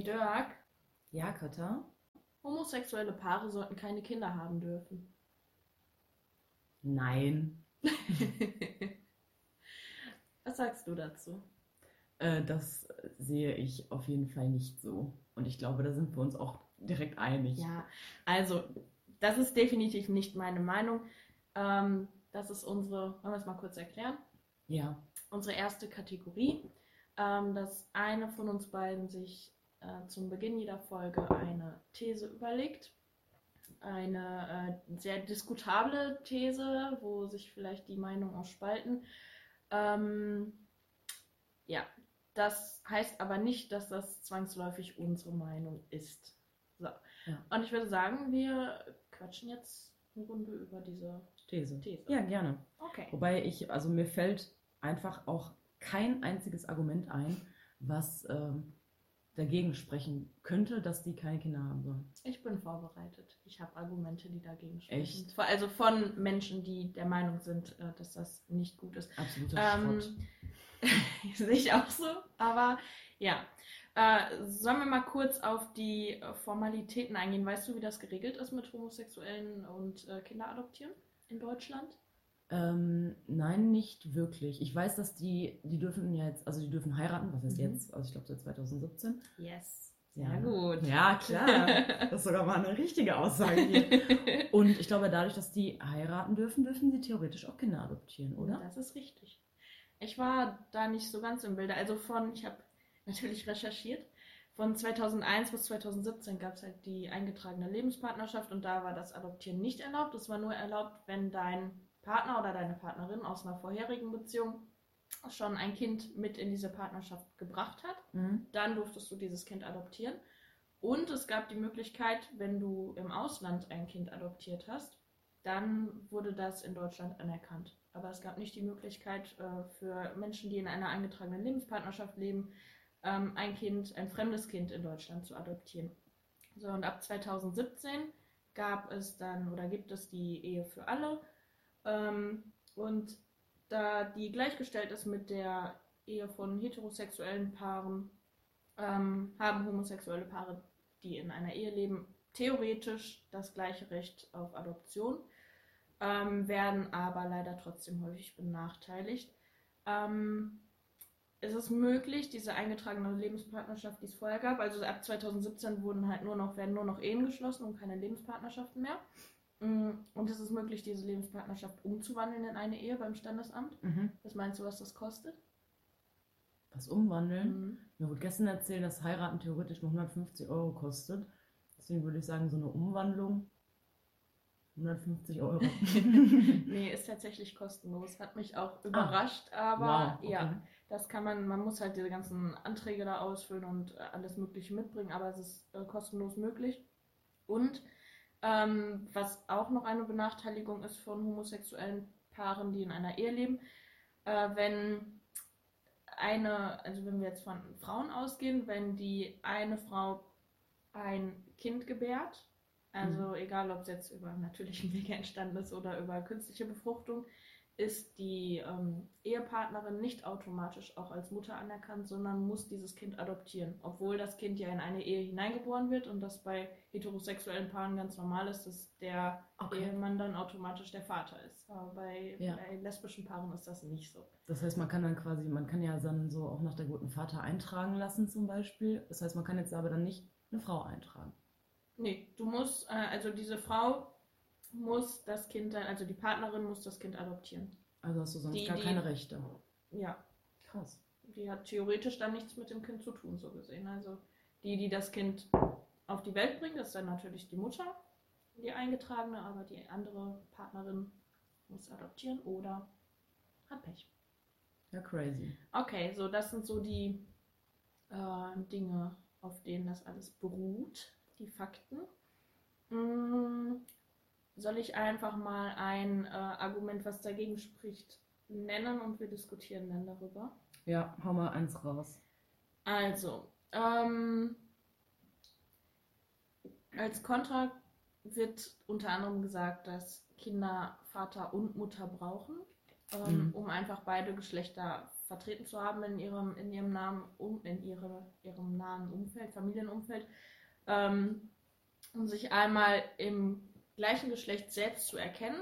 Hey Dirk, Ja, Katha? homosexuelle Paare sollten keine Kinder haben dürfen. Nein. Was sagst du dazu? Äh, das sehe ich auf jeden Fall nicht so. Und ich glaube, da sind wir uns auch direkt einig. Ja, also, das ist definitiv nicht meine Meinung. Ähm, das ist unsere, wollen wir es mal kurz erklären? Ja. Unsere erste Kategorie, ähm, dass eine von uns beiden sich äh, zum Beginn jeder Folge eine These überlegt. Eine äh, sehr diskutable These, wo sich vielleicht die Meinungen auch spalten. Ähm, ja, das heißt aber nicht, dass das zwangsläufig unsere Meinung ist. So. Ja. Und ich würde sagen, wir quatschen jetzt eine Runde über diese These. These. Ja, gerne. Okay. Wobei ich, also mir fällt einfach auch kein einziges Argument ein, was ähm, dagegen sprechen könnte, dass die keine Kinder haben sollen. Ich bin vorbereitet. Ich habe Argumente, die dagegen sprechen. Echt? Also von Menschen, die der Meinung sind, äh, dass das nicht gut ist. Absoluter Ähm. Sehe ich auch so. Aber ja. Äh, sollen wir mal kurz auf die Formalitäten eingehen? Weißt du, wie das geregelt ist mit Homosexuellen und äh, Kinderadoptieren in Deutschland? Ähm, nein, nicht wirklich. Ich weiß, dass die, die dürfen ja jetzt, also die dürfen heiraten, was heißt Mhm. jetzt? Also ich glaube seit 2017. Yes. Ja. Sehr gut. Ja, klar. Das ist sogar mal eine richtige Aussage hier. Und ich glaube, dadurch, dass die heiraten dürfen, dürfen sie theoretisch auch Kinder adoptieren, oder? Das ist richtig. Ich war da nicht so ganz im Bilde. Also von, ich habe natürlich recherchiert, von 2001 bis 2017 gab es halt die eingetragene Lebenspartnerschaft und da war das Adoptieren nicht erlaubt. Es war nur erlaubt, wenn dein Partner oder deine Partnerin aus einer vorherigen Beziehung schon ein Kind mit in diese Partnerschaft gebracht hat. Mhm. Dann durftest du dieses Kind adoptieren. Und es gab die Möglichkeit, wenn du im Ausland ein Kind adoptiert hast, dann wurde das in Deutschland anerkannt. Aber es gab nicht die Möglichkeit äh, für Menschen, die in einer eingetragenen Lebenspartnerschaft leben, ähm, ein Kind, ein fremdes Kind in Deutschland zu adoptieren. So, und ab 2017 gab es dann oder gibt es die Ehe für alle. Ähm, und da die gleichgestellt ist mit der Ehe von heterosexuellen Paaren, ähm, haben homosexuelle Paare, die in einer Ehe leben, theoretisch das gleiche Recht auf Adoption, ähm, werden aber leider trotzdem häufig benachteiligt. Ähm, es ist möglich, diese eingetragene Lebenspartnerschaft, die es vorher gab, also ab 2017 wurden halt nur noch, werden nur noch Ehen geschlossen und keine Lebenspartnerschaften mehr. Mm, Und es ist möglich, diese Lebenspartnerschaft umzuwandeln in eine Ehe beim Standesamt. Mhm. Was meinst du, was das kostet? Was umwandeln? Mhm. Mir wurde gestern erzählt, dass heiraten theoretisch nur 150 Euro kostet. Deswegen würde ich sagen, so eine Umwandlung 150 Euro. Nee, ist tatsächlich kostenlos. Hat mich auch überrascht, aber Ah. wow, okay. ja, das kann man, man muss halt diese ganzen Anträge da ausfüllen und äh, alles Mögliche mitbringen, aber es ist äh, kostenlos möglich. Und ähm, was auch noch eine Benachteiligung ist von homosexuellen Paaren, die in einer Ehe leben, äh, wenn eine, also wenn wir jetzt von Frauen ausgehen, wenn die eine Frau ein Kind gebärt, also egal ob es jetzt über natürlichen Wege entstanden ist oder über künstliche Befruchtung, ist die ähm, Ehepartnerin nicht automatisch auch als Mutter anerkannt, sondern muss dieses Kind adoptieren. Obwohl das Kind ja in eine Ehe hineingeboren wird und das bei heterosexuellen Paaren ganz normal ist, dass der Okay. Ehemann dann automatisch der Vater ist. Aber bei, Ja. bei lesbischen Paaren ist das nicht so. Das heißt, man kann dann quasi, man kann ja dann so auch nach der guten Vater eintragen lassen zum Beispiel. Das heißt, man kann jetzt aber dann nicht eine Frau eintragen. Nee, du musst, äh, also diese Frau muss das Kind dann, also die Partnerin muss das Kind adoptieren. Also hast du sonst Die- gar die- keine Rechte. Ja, Krass. die hat theoretisch dann nichts mit dem Kind zu tun, so gesehen. Also die, die das Kind auf die Welt bringt, ist dann natürlich die Mutter, die eingetragene, aber die andere Partnerin muss adoptieren oder hat Pech. Ja, crazy. Okay, so das sind so die äh, Dinge, auf denen das alles beruht, die Fakten. Soll ich einfach mal ein äh, Argument, was dagegen spricht, nennen und wir diskutieren dann darüber? Ja, hau mal eins raus. Also, ähm, als Kontra wird unter anderem gesagt, dass Kinder Vater und Mutter brauchen. ähm, Mhm. um einfach beide Geschlechter vertreten zu haben in ihrem, in ihrem Namen, um, in ihre, ihrem nahen Umfeld, Familienumfeld, ähm, um sich einmal im gleichen Geschlecht selbst zu erkennen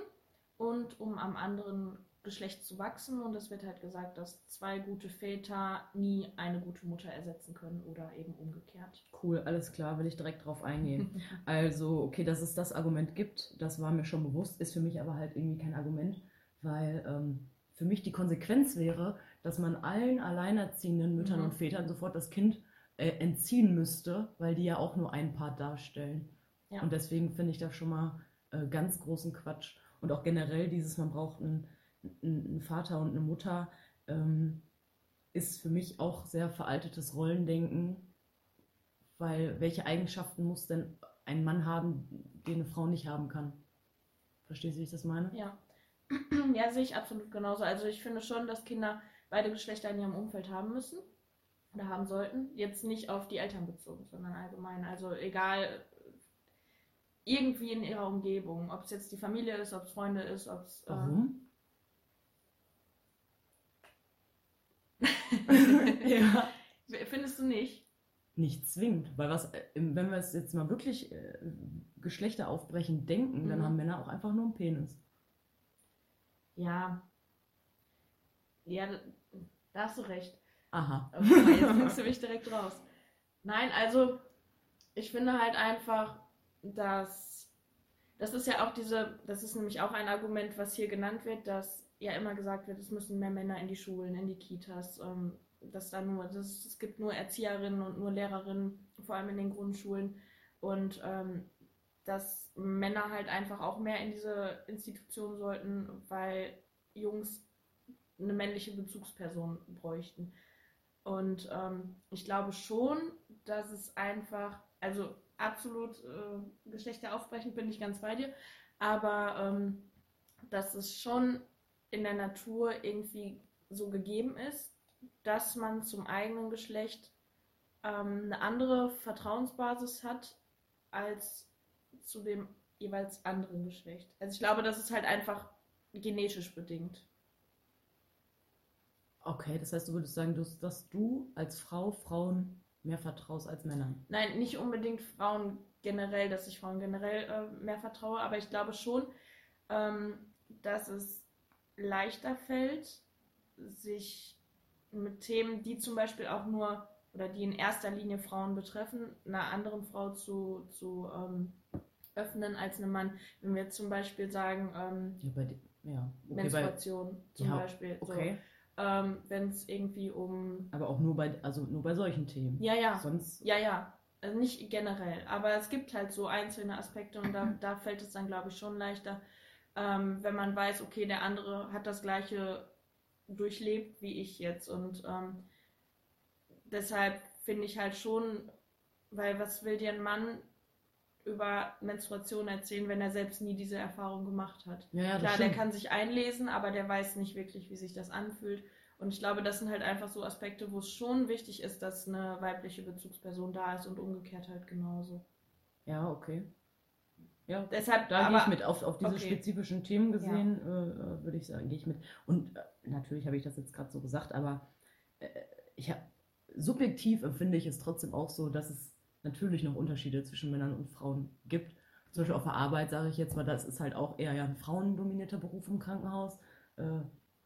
und um am anderen Geschlecht zu wachsen. Und es wird halt gesagt, dass zwei gute Väter nie eine gute Mutter ersetzen können oder eben umgekehrt. Cool, alles klar, will ich direkt drauf eingehen. Also, okay, dass es das Argument gibt, das war mir schon bewusst, ist für mich aber halt irgendwie kein Argument, weil ähm, für mich die Konsequenz wäre, dass man allen alleinerziehenden Müttern Mhm. und Vätern sofort das Kind äh, entziehen müsste, weil die ja auch nur einen Part darstellen. Ja. Und deswegen finde ich das schon mal äh, ganz großen Quatsch. Und auch generell dieses, man braucht einen, einen Vater und eine Mutter, ähm, ist für mich auch sehr veraltetes Rollendenken, weil welche Eigenschaften muss denn ein Mann haben, die eine Frau nicht haben kann? Verstehst du, wie ich das meine? Ja. ja, sehe ich absolut genauso. Also ich finde schon, dass Kinder beide Geschlechter in ihrem Umfeld haben müssen oder haben sollten. Jetzt nicht auf die Eltern bezogen, sondern allgemein. Also egal, irgendwie in ihrer Umgebung. Ob es jetzt die Familie ist, ob es Freunde ist, ob es... Warum? ja. Äh, findest du nicht? Nicht zwingend, weil was, äh, wenn wir es jetzt mal wirklich äh, Geschlechter aufbrechen denken, dann Mhm. haben Männer auch einfach nur einen Penis. Ja. Ja, da- hast du recht. Aha. Mal, jetzt nimmst du mich direkt raus. Nein, also ich finde halt einfach, dass das ist ja auch diese, das ist nämlich auch ein Argument, was hier genannt wird, dass ja immer gesagt wird, es müssen mehr Männer in die Schulen, in die Kitas, ähm, dass da nur, das, es gibt nur Erzieherinnen und nur Lehrerinnen, vor allem in den Grundschulen und ähm, dass Männer halt einfach auch mehr in diese Institution sollten, weil Jungs eine männliche Bezugsperson bräuchten. Und ähm, ich glaube schon, dass es einfach, also absolut äh, geschlechteraufbrechend bin ich ganz bei dir, aber ähm, dass es schon in der Natur irgendwie so gegeben ist, dass man zum eigenen Geschlecht ähm, eine andere Vertrauensbasis hat als zu dem jeweils anderen Geschlecht. Also ich glaube, das ist halt einfach genetisch bedingt. Okay, das heißt, du würdest sagen, dass, dass du als Frau Frauen mehr vertraust als Männern. Nein, nicht unbedingt Frauen generell, dass ich Frauen generell äh, mehr vertraue, aber ich glaube schon, ähm, dass es leichter fällt, sich mit Themen, die zum Beispiel auch nur oder die in erster Linie Frauen betreffen, einer anderen Frau zu, zu ähm, öffnen als einem Mann. Wenn wir zum Beispiel sagen, ähm, Ja, bei dir. Ja, okay, bei, Menstruation zum Ja, Beispiel. okay. So, ähm, Wenn es irgendwie um. aber auch nur bei, also nur bei solchen Themen. Ja, ja. Sonst, Ja, ja. Also nicht generell, aber es gibt halt so einzelne Aspekte und da, da fällt es dann, glaube ich, schon leichter, ähm, wenn man weiß, okay, der andere hat das gleiche durchlebt wie ich jetzt. Und ähm, deshalb finde ich halt schon, weil was will dir ein Mann über Menstruation erzählen, wenn er selbst nie diese Erfahrung gemacht hat? ja, ja, Klar, der kann sich einlesen, aber der weiß nicht wirklich, wie sich das anfühlt. Und ich glaube, das sind halt einfach so Aspekte, wo es schon wichtig ist, dass eine weibliche Bezugsperson da ist und umgekehrt halt genauso. Ja, okay. Ja, Deshalb, da gehe ich mit. Auf, auf diese okay. spezifischen Themen gesehen, äh, äh, würde ich sagen, gehe ich mit. Und äh, natürlich habe ich das jetzt gerade so gesagt, aber äh, ich hab, subjektiv empfinde ich es trotzdem auch so, dass es natürlich noch Unterschiede zwischen Männern und Frauen gibt. Zum Beispiel auf der Arbeit sage ich jetzt mal, das ist halt auch eher ja ein frauendominierter Beruf im Krankenhaus. Äh,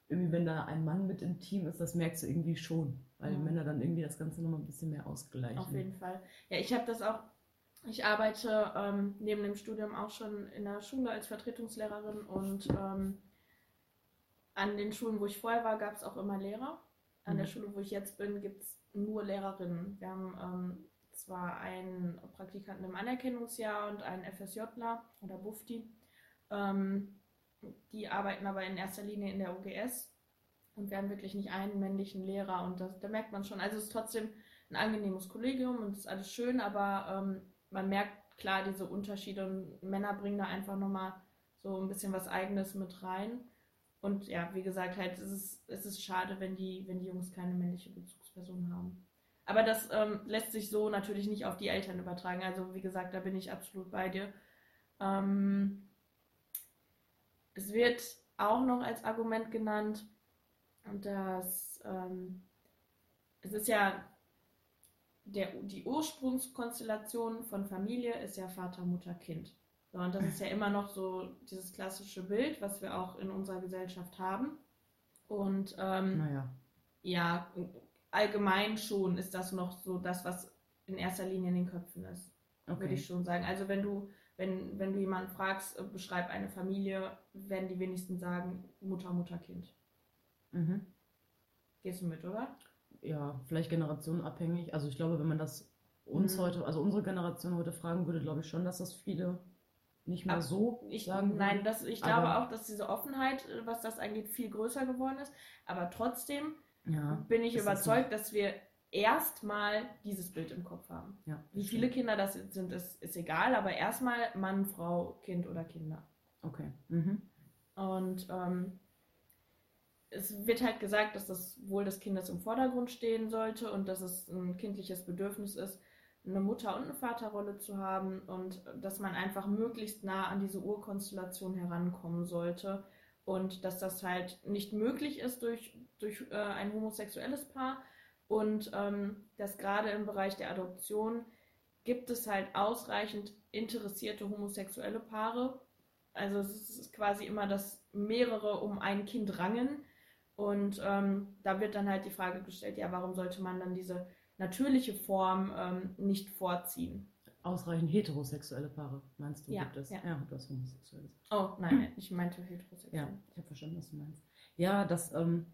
irgendwie, wenn da ein Mann mit im Team ist, das merkst du irgendwie schon, weil Mhm. Männer dann irgendwie das Ganze nochmal ein bisschen mehr ausgleichen. auf jeden Fall. Ja, ich habe das auch, ich arbeite ähm, neben dem Studium auch schon in der Schule als Vertretungslehrerin und ähm, an den Schulen, wo ich vorher war, gab es auch immer Lehrer. An Mhm. der Schule, wo ich jetzt bin, gibt es nur Lehrerinnen. Wir haben ähm, zwar einen Praktikanten im Anerkennungsjahr und einen FSJler oder Bufti. Ähm, die arbeiten aber in erster Linie in der OGS und wir haben wirklich nicht einen männlichen Lehrer und das, da merkt man schon, also es ist trotzdem ein angenehmes Kollegium und es ist alles schön, aber ähm, man merkt klar diese Unterschiede und Männer bringen da einfach nochmal so ein bisschen was Eigenes mit rein. Und ja, wie gesagt, halt, es ist, es ist schade, wenn die, wenn die Jungs keine männliche Bezugsperson haben. Aber das ähm, lässt sich so natürlich nicht auf die Eltern übertragen. Also wie gesagt, da bin ich absolut bei dir. Ähm, es wird auch noch als Argument genannt, dass ähm, es ist ja der, die Ursprungskonstellation von Familie ist ja Vater, Mutter, Kind. So, und das ist ja immer noch so dieses klassische Bild, was wir auch in unserer Gesellschaft haben. Und ähm, Naja. ja, allgemein schon ist das noch so das, was in erster Linie in den Köpfen ist, würde Okay. ich schon sagen. Also wenn du, wenn, wenn du jemanden fragst, äh, beschreib eine Familie, werden die wenigsten sagen Mutter, Mutter, Kind. Mhm. Gehst du mit, oder? Ja, vielleicht generationenabhängig. Also ich glaube, wenn man das uns Mhm. heute, also unsere Generation heute fragen würde, glaube ich schon, dass das viele nicht mehr Ab- so Ich, sagen nein, das, ich glaube auch, dass diese Offenheit, äh, was das angeht, viel größer geworden ist. Aber trotzdem Ja, bin ich überzeugt, dass wir erstmal dieses Bild im Kopf haben. ja. Wie viele Kinder das sind, ist, ist egal, aber erstmal Mann, Frau, Kind oder Kinder. Okay. Mhm. Und ähm, es wird halt gesagt, dass das Wohl des Kindes im Vordergrund stehen sollte und dass es ein kindliches Bedürfnis ist, eine Mutter- und eine Vaterrolle zu haben und dass man einfach möglichst nah an diese Urkonstellation herankommen sollte und dass das halt nicht möglich ist durch, durch äh, ein homosexuelles Paar und ähm, dass gerade im Bereich der Adoption gibt es halt ausreichend interessierte homosexuelle Paare. Also es ist quasi immer, dass mehrere um ein Kind rangen. Und ähm, da wird dann halt die Frage gestellt, ja, warum sollte man dann diese natürliche Form ähm, nicht vorziehen? Ausreichend heterosexuelle Paare, meinst du, Ja, gibt es? ja. ja das homosexuelles. Oh, nein, ich meinte heterosexuell. Ja, ich habe verstanden, was du meinst. Ja, das ähm,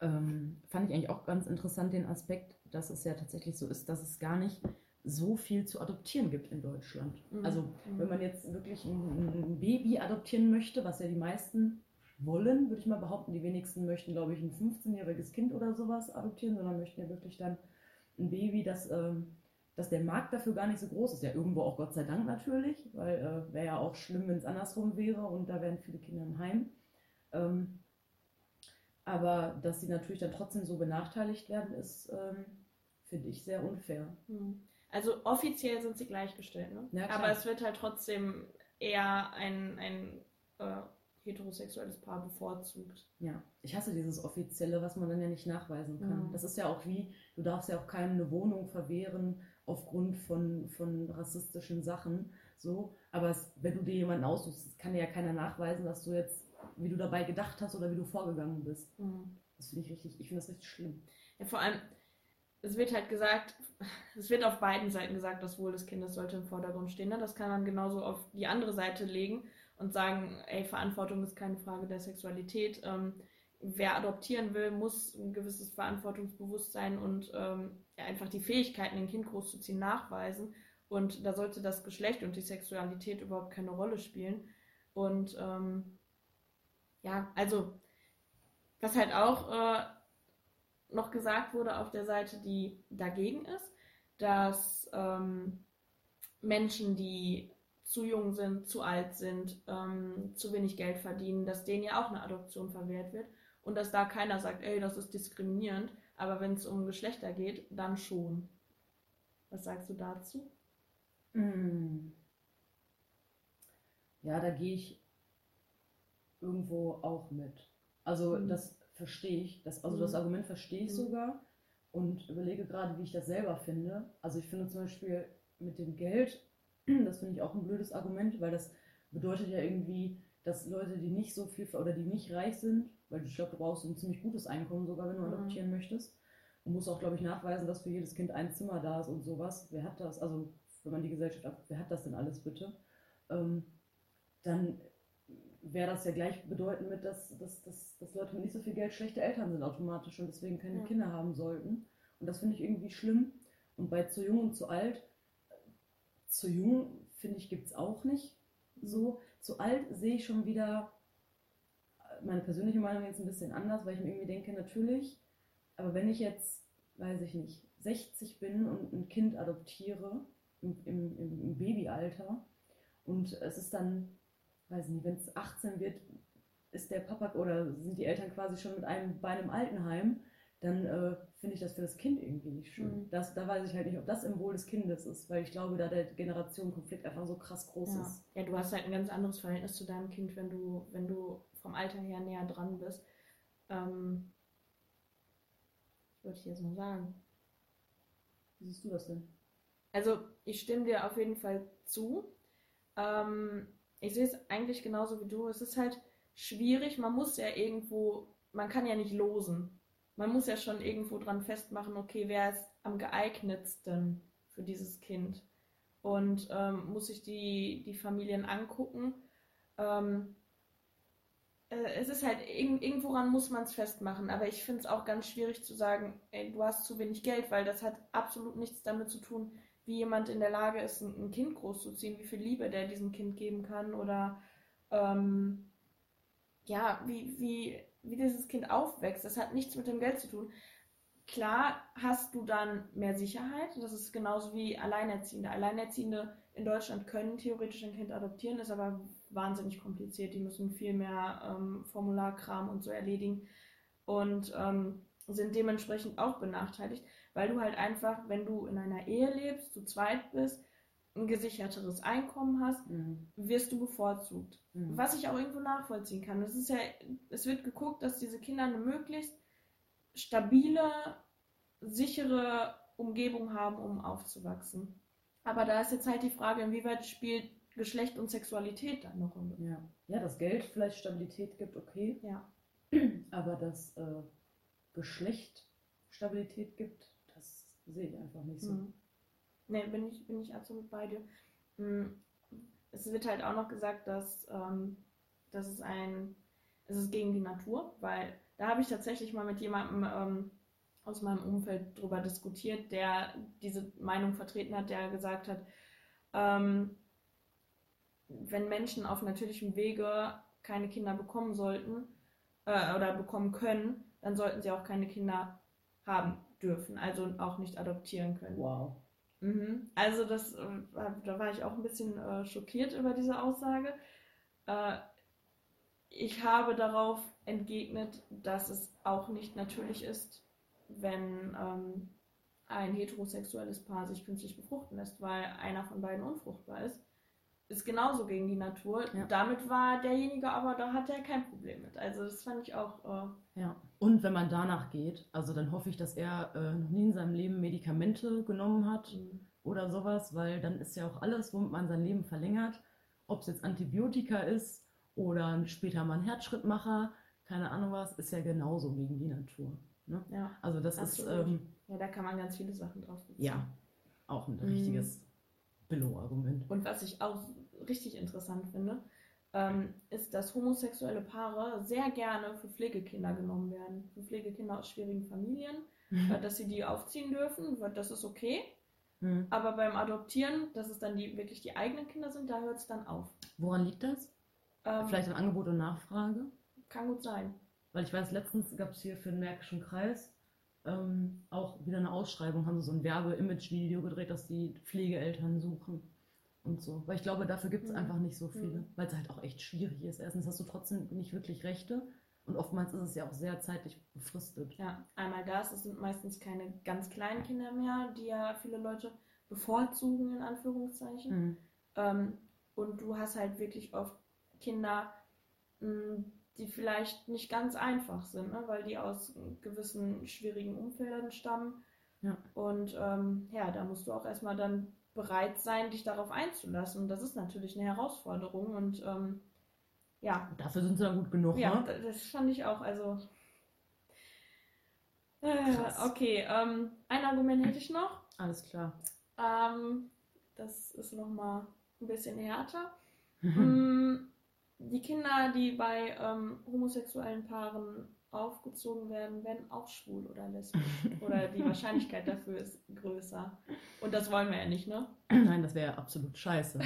ähm, fand ich eigentlich auch ganz interessant, den Aspekt, dass es ja tatsächlich so ist, dass es gar nicht so viel zu adoptieren gibt in Deutschland. Mhm. Also Mhm. wenn man jetzt wirklich ein, ein Baby adoptieren möchte, was ja die meisten wollen, würde ich mal behaupten, die wenigsten möchten, glaube ich, ein 15-jähriges Kind oder sowas adoptieren, sondern möchten ja wirklich dann ein Baby, das, ähm, dass der Markt dafür gar nicht so groß ist. Ja, irgendwo auch Gott sei Dank natürlich, weil äh, wäre ja auch schlimm, wenn es andersrum wäre und da wären viele Kinder im Heim. Ähm, aber dass sie natürlich dann trotzdem so benachteiligt werden, ist, ähm, finde ich, sehr unfair. Mhm. Also offiziell sind sie gleichgestellt, ne? Ja. Aber es wird halt trotzdem eher ein, ein äh, heterosexuelles Paar bevorzugt. Ja, ich hasse dieses Offizielle, was man dann ja nicht nachweisen kann. Mhm. Das ist ja auch wie, du darfst ja auch keinem eine Wohnung verwehren aufgrund von, von rassistischen Sachen. So, aber es, wenn du dir jemanden aussuchst, kann dir ja keiner nachweisen, dass du jetzt, wie du dabei gedacht hast oder wie du vorgegangen bist. Mhm. Das finde ich richtig, ich finde das richtig schlimm. Ja, vor allem, es wird halt gesagt, es wird auf beiden Seiten gesagt, das Wohl des Kindes sollte im Vordergrund stehen. Ne? Das kann man genauso auf die andere Seite legen und sagen, ey, Verantwortung ist keine Frage der Sexualität. Ähm, wer adoptieren will, muss ein gewisses Verantwortungsbewusstsein und ähm, einfach die Fähigkeiten, ein Kind großzuziehen, nachweisen. Und da sollte das Geschlecht und die Sexualität überhaupt keine Rolle spielen. Und ähm, ja, also, was halt auch äh, noch gesagt wurde auf der Seite, die dagegen ist, dass ähm, Menschen, die zu jung sind, zu alt sind, ähm, zu wenig Geld verdienen, dass denen ja auch eine Adoption verwehrt wird und dass da keiner sagt, ey, das ist diskriminierend, aber wenn es um Geschlechter geht, dann schon. Was sagst du dazu? Mm. Ja, da gehe ich irgendwo auch mit. Also Mhm. das verstehe ich. Das, also Mhm. das Argument verstehe ich Mhm. sogar und überlege gerade, wie ich das selber finde. Also ich finde zum Beispiel mit dem Geld, das finde ich auch ein blödes Argument, weil das bedeutet ja irgendwie, dass Leute, die nicht so viel oder die nicht reich sind, weil ich glaube, du brauchst ein ziemlich gutes Einkommen sogar, wenn du Mhm. adoptieren möchtest. Und musst auch, glaube ich, nachweisen, dass für jedes Kind ein Zimmer da ist und sowas. Wer hat das? Also, wenn man die Gesellschaft ab, wer hat das denn alles bitte? Ähm, dann wäre das ja gleichbedeutend mit, dass, dass, dass, dass Leute mit nicht so viel Geld schlechte Eltern sind automatisch und deswegen keine Ja. Kinder haben sollten. Und das finde ich irgendwie schlimm. Und bei zu jung und zu alt, zu jung, finde ich, gibt es auch nicht so. Zu alt sehe ich schon wieder meine persönliche Meinung jetzt ein bisschen anders, weil ich mir irgendwie denke, natürlich, aber wenn ich jetzt, weiß ich nicht, 60 bin und ein Kind adoptiere im, im, im Babyalter und es ist dann, weiß ich nicht, wenn es 18 wird, ist der Papa oder sind die Eltern quasi schon mit einem bei einem Altenheim, dann äh, finde ich das für das Kind irgendwie nicht schön. Mhm. Das, da weiß ich halt nicht, ob das im Wohl des Kindes ist, weil ich glaube, da der Generationenkonflikt einfach so krass groß ja. ist. Ja, du hast halt ein ganz anderes Verhältnis zu deinem Kind, wenn du, wenn du vom Alter her näher dran bist. Ähm, würde ich jetzt mal sagen. Wie siehst du das denn? Also, ich stimme dir auf jeden Fall zu. Ähm, ich sehe es eigentlich genauso wie du. Es ist halt schwierig. Man muss ja irgendwo, man kann ja nicht losen. Man muss ja schon irgendwo dran festmachen, okay, wer ist am geeignetsten für dieses Kind? Und ähm, muss sich die, die Familien angucken. Ähm, äh, es ist halt, irgendworan muss man es festmachen, aber ich finde es auch ganz schwierig zu sagen, ey, du hast zu wenig Geld, weil das hat absolut nichts damit zu tun, wie jemand in der Lage ist, ein, ein Kind großzuziehen, wie viel Liebe der diesem Kind geben kann oder ähm, ja, wie, wie, wie dieses Kind aufwächst. Das hat nichts mit dem Geld zu tun. Klar hast du dann mehr Sicherheit, das ist genauso wie Alleinerziehende. Alleinerziehende in Deutschland können theoretisch ein Kind adoptieren, ist aber wahnsinnig kompliziert. Die müssen viel mehr ähm, Formularkram und so erledigen und ähm, sind dementsprechend auch benachteiligt, weil du halt einfach, wenn du in einer Ehe lebst, zu zweit bist, ein gesicherteres Einkommen hast, mhm. wirst du bevorzugt. Mhm. Was ich auch irgendwo nachvollziehen kann. Es ist ja, es wird geguckt, dass diese Kinder eine möglichst stabile, sichere Umgebung haben, um aufzuwachsen. Aber da ist jetzt halt die Frage, inwieweit spielt Geschlecht und Sexualität da eine Rolle? Ja. ja, dass Geld vielleicht Stabilität gibt, okay. Ja. Aber dass äh, Geschlecht Stabilität gibt, das sehe ich einfach nicht so. Mhm. Nee, bin ich, bin ich absolut bei dir. Mhm. Es wird halt auch noch gesagt, dass, ähm, dass es ein, es ist gegen die Natur, weil da habe ich tatsächlich mal mit jemandem ähm, aus meinem Umfeld drüber diskutiert, der diese Meinung vertreten hat, der gesagt hat, ähm, wenn Menschen auf natürlichem Wege keine Kinder bekommen sollten äh, oder bekommen können, dann sollten sie auch keine Kinder haben dürfen, also auch nicht adoptieren können. Wow. Mhm. Also das, äh, da war ich auch ein bisschen äh, schockiert über diese Aussage. Äh, ich habe darauf entgegnet, dass es auch nicht natürlich ist, wenn ähm, ein heterosexuelles Paar sich künstlich befruchten lässt, weil einer von beiden unfruchtbar ist ist genauso gegen die Natur. Ja. Damit war derjenige aber, da hat er kein Problem mit. Also das fand ich auch. Äh ja. Und wenn man danach geht, also dann hoffe ich, dass er äh, noch nie in seinem Leben Medikamente genommen hat mhm. oder sowas, weil dann ist ja auch alles, womit man sein Leben verlängert, ob es jetzt Antibiotika ist oder später mal ein Herzschrittmacher, keine Ahnung was, ist ja genauso gegen die Natur. Ne? Ja. Also das Absolut. ist. Ähm, ja, da kann man ganz viele Sachen drauf beziehen. Ja, auch ein richtiges mhm. Billo-Argument. Und was ich auch richtig interessant finde, ähm, ist, dass homosexuelle Paare sehr gerne für Pflegekinder genommen werden. Für Pflegekinder aus schwierigen Familien, mhm. äh, dass sie die aufziehen dürfen, das ist okay. Mhm. Aber beim Adoptieren, dass es dann die, wirklich die eigenen Kinder sind, da hört es dann auf. Woran liegt das? Ähm, Vielleicht an Angebot und Nachfrage? Kann gut sein. Weil ich weiß, letztens gab es hier für den Märkischen Kreis ähm, auch wieder eine Ausschreibung, haben sie so ein Werbe-Image-Video gedreht, dass die Pflegeeltern suchen und so. Weil ich glaube, dafür gibt es mhm. einfach nicht so viele, mhm. weil es halt auch echt schwierig ist. Erstens hast du trotzdem nicht wirklich Rechte und oftmals ist es ja auch sehr zeitlich befristet. Ja, einmal das, es sind meistens keine ganz kleinen Kinder mehr, die ja viele Leute bevorzugen, in Anführungszeichen. Mhm. Ähm, und du hast halt wirklich oft Kinder, mh, die vielleicht nicht ganz einfach sind, ne? weil die aus gewissen schwierigen Umfeldern stammen. Ja. Und ähm, ja, da musst du auch erstmal dann bereit sein, dich darauf einzulassen. Und das ist natürlich eine Herausforderung. Und ähm, ja. Dafür sind sie dann gut genug, ja, ne? das fand ich auch. Also. Äh, okay, ähm, ein Argument hätte ich noch. Alles klar. Ähm, das ist nochmal ein bisschen härter. mm, die Kinder, die bei ähm, homosexuellen Paaren aufgezogen werden, werden auch schwul oder lesbisch. oder die Wahrscheinlichkeit dafür ist größer. Und das wollen wir ja nicht, ne? Nein, das wäre ja absolut scheiße.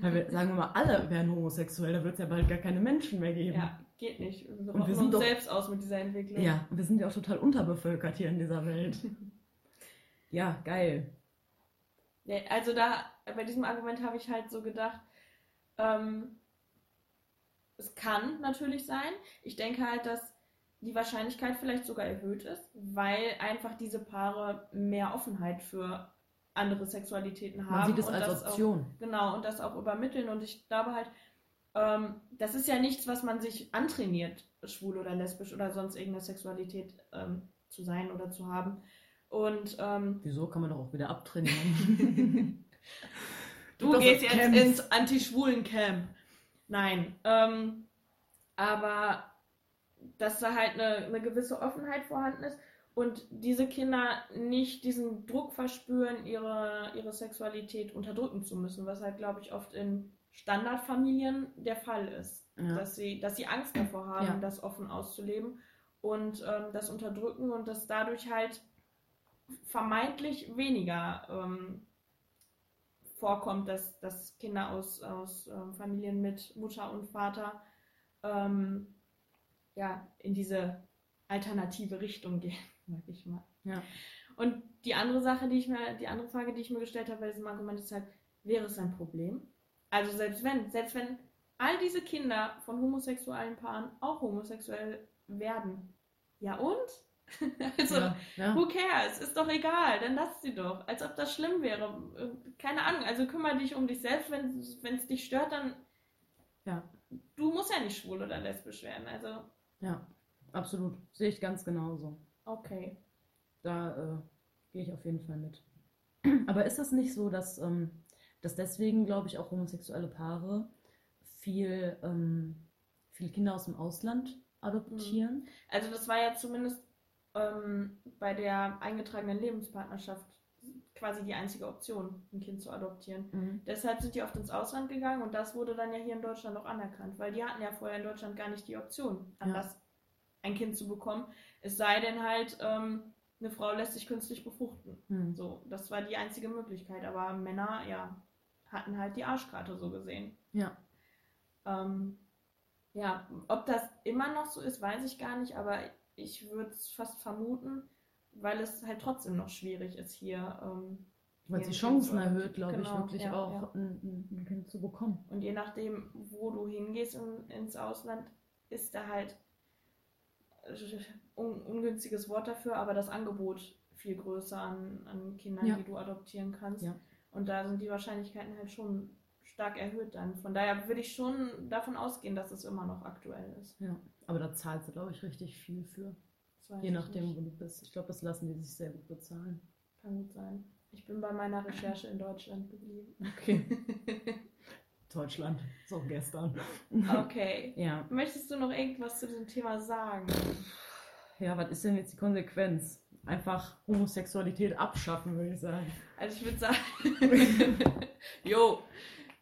Weil wir, sagen wir mal, alle wären homosexuell, da wird es ja bald gar keine Menschen mehr geben. Ja, geht nicht. Wir und wir sind uns doch, selbst aus mit dieser Entwicklung. Ja, wir sind ja auch total unterbevölkert hier in dieser Welt. ja, geil. Ja, also da, bei diesem Argument habe ich halt so gedacht, ähm, es kann natürlich sein. Ich denke halt, dass die Wahrscheinlichkeit vielleicht sogar erhöht ist, weil einfach diese Paare mehr Offenheit für andere Sexualitäten haben. Man sieht es und als das Option. Auch, genau, und das auch übermitteln. Und ich glaube halt, ähm, das ist ja nichts, was man sich antrainiert, schwul oder lesbisch oder sonst irgendeine Sexualität ähm, zu sein oder zu haben. Und ähm, Wieso kann man doch auch wieder abtrainieren? du gehst jetzt Camps. ins Anti-Schwulen-Camp. Nein. Ähm, aber dass da halt eine, eine gewisse Offenheit vorhanden ist und diese Kinder nicht diesen Druck verspüren, ihre, ihre Sexualität unterdrücken zu müssen, was halt, glaube ich, oft in Standardfamilien der Fall ist. Ja. Dass, sie, dass sie Angst davor haben, Ja. das offen auszuleben und ähm, das unterdrücken und das dadurch halt vermeintlich weniger ähm, vorkommt, dass, dass Kinder aus, aus ähm, Familien mit Mutter und Vater ähm, ja, in diese alternative Richtung gehen, sag ich mal. Ja. Und die andere Sache, die ich mir, die andere Frage, die ich mir gestellt habe bei diesem Argument ist halt, wäre es ein Problem? Also selbst wenn, selbst wenn all diese Kinder von homosexuellen Paaren auch homosexuell werden, ja und? also, ja, ja. Who cares? Ist doch egal, dann lass sie doch. Als ob das schlimm wäre. Äh, Keine Ahnung, also kümmere dich um dich selbst. Wenn es dich stört, dann. Ja. Du musst ja nicht schwul oder lesbisch werden. Also, ja, absolut. Sehe ich ganz genauso. okay. Da äh, gehe ich auf jeden Fall mit. Aber ist das nicht so, dass, ähm, dass deswegen, glaube ich, auch homosexuelle Paare viel, ähm, viele Kinder aus dem Ausland adoptieren? Also, das war ja zumindest ähm, bei der eingetragenen Lebenspartnerschaft quasi die einzige Option, ein Kind zu adoptieren. Mhm. Deshalb sind die oft ins Ausland gegangen und das wurde dann ja hier in Deutschland auch anerkannt, weil die hatten ja vorher in Deutschland gar nicht die Option, anders ein Kind zu bekommen. Es sei denn halt, ähm, eine Frau lässt sich künstlich befruchten. Mhm. So, das war die einzige Möglichkeit. Aber Männer, ja, hatten halt die Arschkarte so gesehen. Ja. Ähm, ja, ob das immer noch so ist, weiß ich gar nicht, aber ich würde es fast vermuten, weil es halt trotzdem noch schwierig ist hier. Ähm, Weil die Chancen erhöht, glaube ich, Genau, wirklich ja, auch, ja. Ein, ein, Kind zu bekommen. Und je nachdem, wo du hingehst in, ins Ausland, ist da halt äh, un, ungünstiges Wort dafür, aber das Angebot viel größer an, an Kindern, Ja. die du adoptieren kannst. Und da sind die Wahrscheinlichkeiten halt schon stark erhöht dann. Von daher würde ich schon davon ausgehen, dass es immer noch aktuell ist. Ja. Aber da zahlst du, glaube ich, richtig viel für. Je nachdem, nicht. wo du bist. Ich glaube, das lassen die sich sehr gut bezahlen. Kann gut sein. Ich bin bei meiner Recherche in Deutschland geblieben. Okay. Deutschland. So gestern. Okay. Ja. Möchtest du noch irgendwas zu diesem Thema sagen? Ja, was ist denn jetzt die Konsequenz? Einfach Homosexualität abschaffen, würde ich sagen. Also ich würde sagen, jo,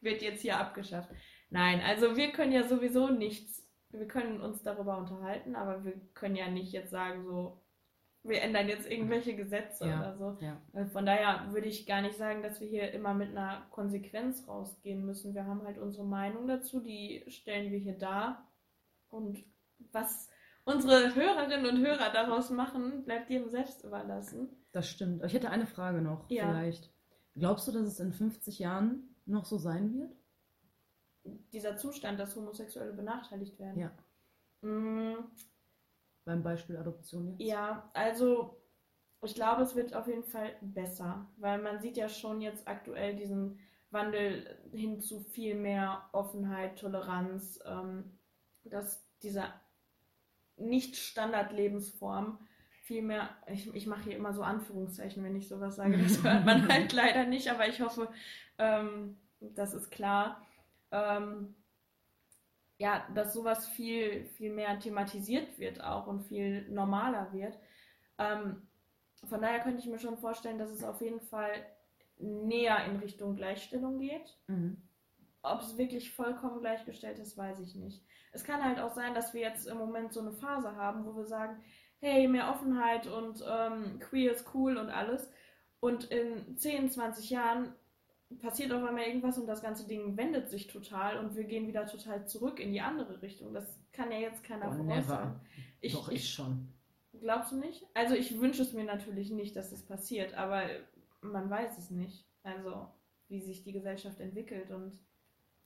wird jetzt hier abgeschafft. Nein, also wir können ja sowieso nichts, wir können uns darüber unterhalten, aber wir können ja nicht jetzt sagen, so, wir ändern jetzt irgendwelche Gesetze Ja. oder so. Ja. Äh, Von daher würde ich gar nicht sagen, dass wir hier immer mit einer Konsequenz rausgehen müssen. Wir haben halt unsere Meinung dazu, die stellen wir hier dar. Und was unsere Hörerinnen und Hörer daraus machen, bleibt jedem selbst überlassen. Das stimmt. Ich hätte eine Frage noch, Ja. vielleicht. Glaubst du, dass es in 50 Jahren noch so sein wird? Dieser Zustand, dass Homosexuelle benachteiligt werden. Ja. Mm, Beim Beispiel Adoption jetzt? Ja, also ich glaube, es wird auf jeden Fall besser, weil man sieht ja schon jetzt aktuell diesen Wandel hin zu viel mehr Offenheit, Toleranz, ähm, dass dieser Nicht-Standard-Lebensform viel mehr, ich, ich mache hier immer so Anführungszeichen, wenn ich sowas sage, das hört man halt leider nicht, aber ich hoffe, ähm, das ist klar. Ähm, ja, dass sowas viel, viel mehr thematisiert wird auch und viel normaler wird. Ähm, von daher könnte ich mir schon vorstellen, dass es auf jeden Fall näher in Richtung Gleichstellung geht. Mhm. Ob es wirklich vollkommen gleichgestellt ist, weiß ich nicht. Es kann halt auch sein, dass wir jetzt im Moment so eine Phase haben, wo wir sagen, hey, mehr Offenheit und ähm, queer ist cool und alles. Und in 10, 20 Jahren passiert auf einmal irgendwas und das ganze Ding wendet sich total und wir gehen wieder total zurück in die andere Richtung. Das kann ja jetzt keiner Oh, voraussagen. Ich, Doch, ich, ich schon. Glaubst du nicht? Also ich wünsche es mir natürlich nicht, dass das passiert, aber man weiß es nicht. Also wie sich die Gesellschaft entwickelt und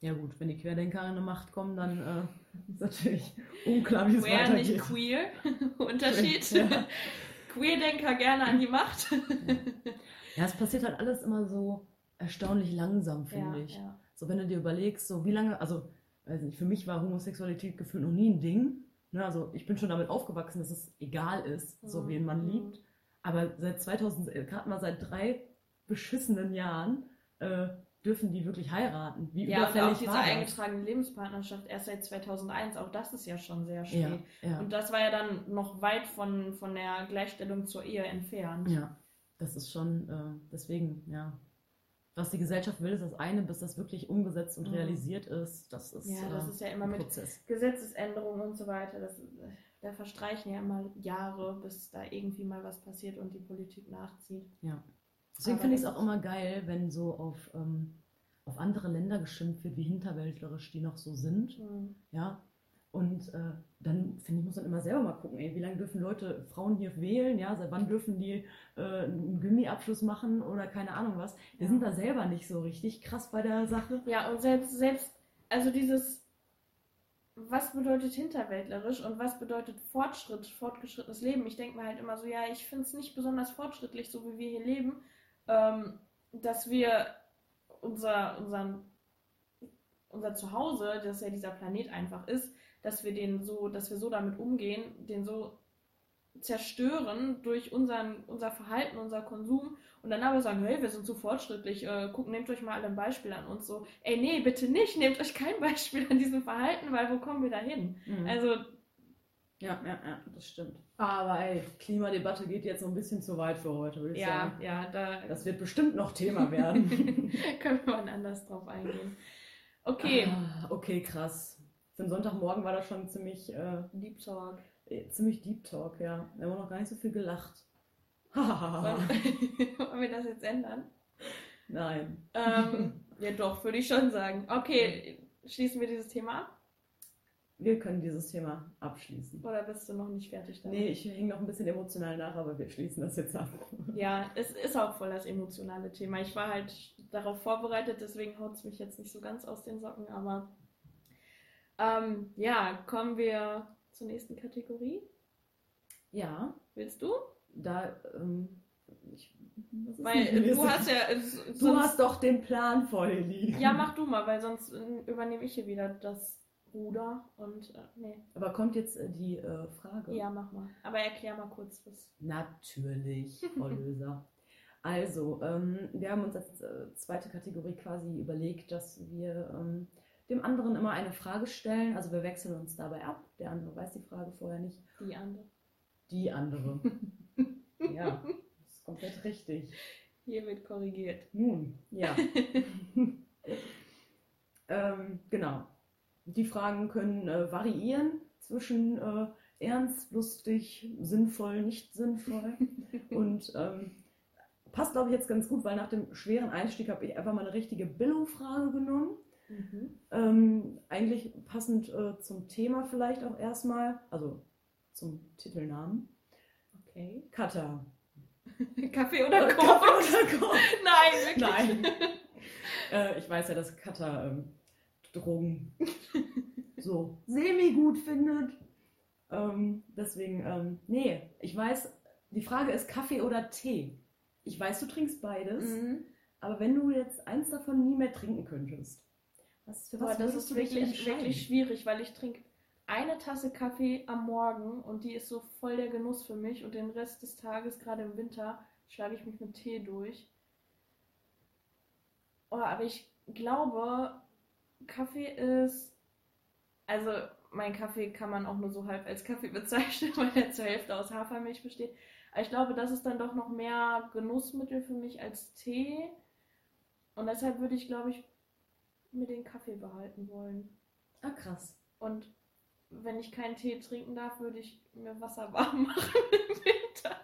Ja gut, wenn die Querdenker an eine Macht kommen, dann äh, ist natürlich unklar, wie es Queer, weitergeht. nicht queer. Unterschied. Ja. Queerdenker gerne an die Macht. Ja, es passiert halt alles immer so erstaunlich langsam, finde ja, ich. Ja. So, wenn du dir überlegst, so wie lange, also, weiß nicht, für mich war Homosexualität gefühlt noch nie ein Ding. Ne? Also, ich bin schon damit aufgewachsen, dass es egal ist, so Mhm. wen man liebt. Aber seit 2000, äh, gerade mal seit drei beschissenen Jahren, äh, dürfen die wirklich heiraten. Wie Ja, und auch überfällig diese eingetragene Lebenspartnerschaft erst seit 2001, auch das ist ja schon sehr spät. Ja, ja. Und das war ja dann noch weit von, von der Gleichstellung zur Ehe entfernt. Ja, das ist schon, äh, deswegen, ja. Was die Gesellschaft will, ist das eine, bis das wirklich umgesetzt und Mhm. realisiert ist. Das ist, Ja, das äh, ist ja immer mit. Gesetzesänderungen und so weiter. Das, da verstreichen ja immer Jahre, bis da irgendwie mal was passiert und die Politik nachzieht. Deswegen Aber finde ich es auch immer geil, wenn so auf, ähm, auf andere Länder geschimpft wird, wie hinterwäldlerisch die noch so sind. Hm. Ja. Und äh, dann, finde ich, muss man immer selber mal gucken, ey, wie lange dürfen Leute, Frauen hier wählen, ja, seit wann dürfen die äh, einen Gummiabschluss machen oder keine Ahnung was. Wir Ja. sind da selber nicht so richtig krass bei der Sache. Ja, und selbst, selbst, also dieses, was bedeutet hinterwäldlerisch und was bedeutet Fortschritt, fortgeschrittenes Leben? Ich denke mir halt immer so, ja, ich finde es nicht besonders fortschrittlich, so wie wir hier leben, ähm, dass wir unser, unseren, unser Zuhause, das ja dieser Planet einfach ist, dass wir den so, dass wir so damit umgehen, den so zerstören durch unseren, unser Verhalten, unser Konsum und dann aber sagen, hey, wir sind so fortschrittlich, äh, guck, nehmt euch mal alle ein Beispiel an uns so. Ey, nee, bitte nicht, nehmt euch kein Beispiel an diesem Verhalten, weil wo kommen wir da hin? Also, ja, ja, ja, das stimmt. Aber ey, Klimadebatte geht jetzt so ein bisschen zu weit für heute, würde ich ja, sagen. ja, da Das wird bestimmt noch Thema werden. können wir mal anders drauf eingehen. Okay, Ah, okay, krass. Für den Sonntagmorgen war das schon ziemlich, äh, Deep Talk. eh, ziemlich Deep Talk, ja. Wir haben noch gar nicht so viel gelacht. Wollen, wollen wir das jetzt ändern? Nein. Ähm, ja, doch, würde ich schon sagen. Okay, schließen wir dieses Thema ab? Wir können dieses Thema abschließen. Oder bist du noch nicht fertig damit? Nee, ich hänge noch ein bisschen emotional nach, aber wir schließen das jetzt ab. Ja, es ist auch voll das emotionale Thema. Ich war halt darauf vorbereitet, deswegen haut es mich jetzt nicht so ganz aus den Socken, aber ähm, ja, kommen wir zur nächsten Kategorie. Ja, Willst du? da, ähm, ich, Weil du hast ja. äh, s- du sonst- hast doch den Plan vor dir liegen. Ja, mach du mal, weil sonst äh, übernehme ich hier wieder das Ruder und äh, nee. Aber kommt jetzt äh, die äh, Frage? Ja, mach mal. Aber erklär mal kurz was. Natürlich, Frau Löser. Also, ähm, wir haben uns als äh, zweite Kategorie quasi überlegt, dass wir ähm, dem anderen immer eine Frage stellen. Also wir wechseln uns dabei ab. Der andere weiß die Frage vorher nicht. Die andere. Die andere. ja, das ist komplett richtig. Hier wird korrigiert. Nun, ja. ähm, genau. Die Fragen können äh, variieren zwischen äh, ernst, lustig, sinnvoll, nicht sinnvoll. Und ähm, passt, glaube ich, jetzt ganz gut, weil nach dem schweren Einstieg habe ich einfach mal eine richtige Billo-Frage genommen. Mhm. Ähm, eigentlich passend äh, zum Thema vielleicht auch erstmal, also zum Titelnamen. Okay. Kata. Kaffee oder Äh, Coke? Kaffee oder Coke? Nein, wirklich. Nein. äh, ich weiß ja, dass Kata ähm, Drogen so semi-gut findet. Ähm, deswegen, ähm, nee, ich weiß, die Frage ist Kaffee oder Tee. Ich weiß, du trinkst beides, Mhm. aber wenn du jetzt eins davon nie mehr trinken könntest, was, für Boah, das ist wirklich, wirklich schwierig, weil ich trinke eine Tasse Kaffee am Morgen und die ist so voll der Genuss für mich und den Rest des Tages, gerade im Winter, schlage ich mich mit Tee durch. Oh, aber ich glaube, Kaffee ist. Also, mein Kaffee kann man auch nur so halb als Kaffee bezeichnen, weil der zur Hälfte aus Hafermilch besteht. Aber ich glaube, das ist dann doch noch mehr Genussmittel für mich als Tee. Und deshalb würde ich, glaube ich, mir den Kaffee behalten wollen. Ah, krass. Und wenn ich keinen Tee trinken darf, würde ich mir Wasser warm machen im Winter.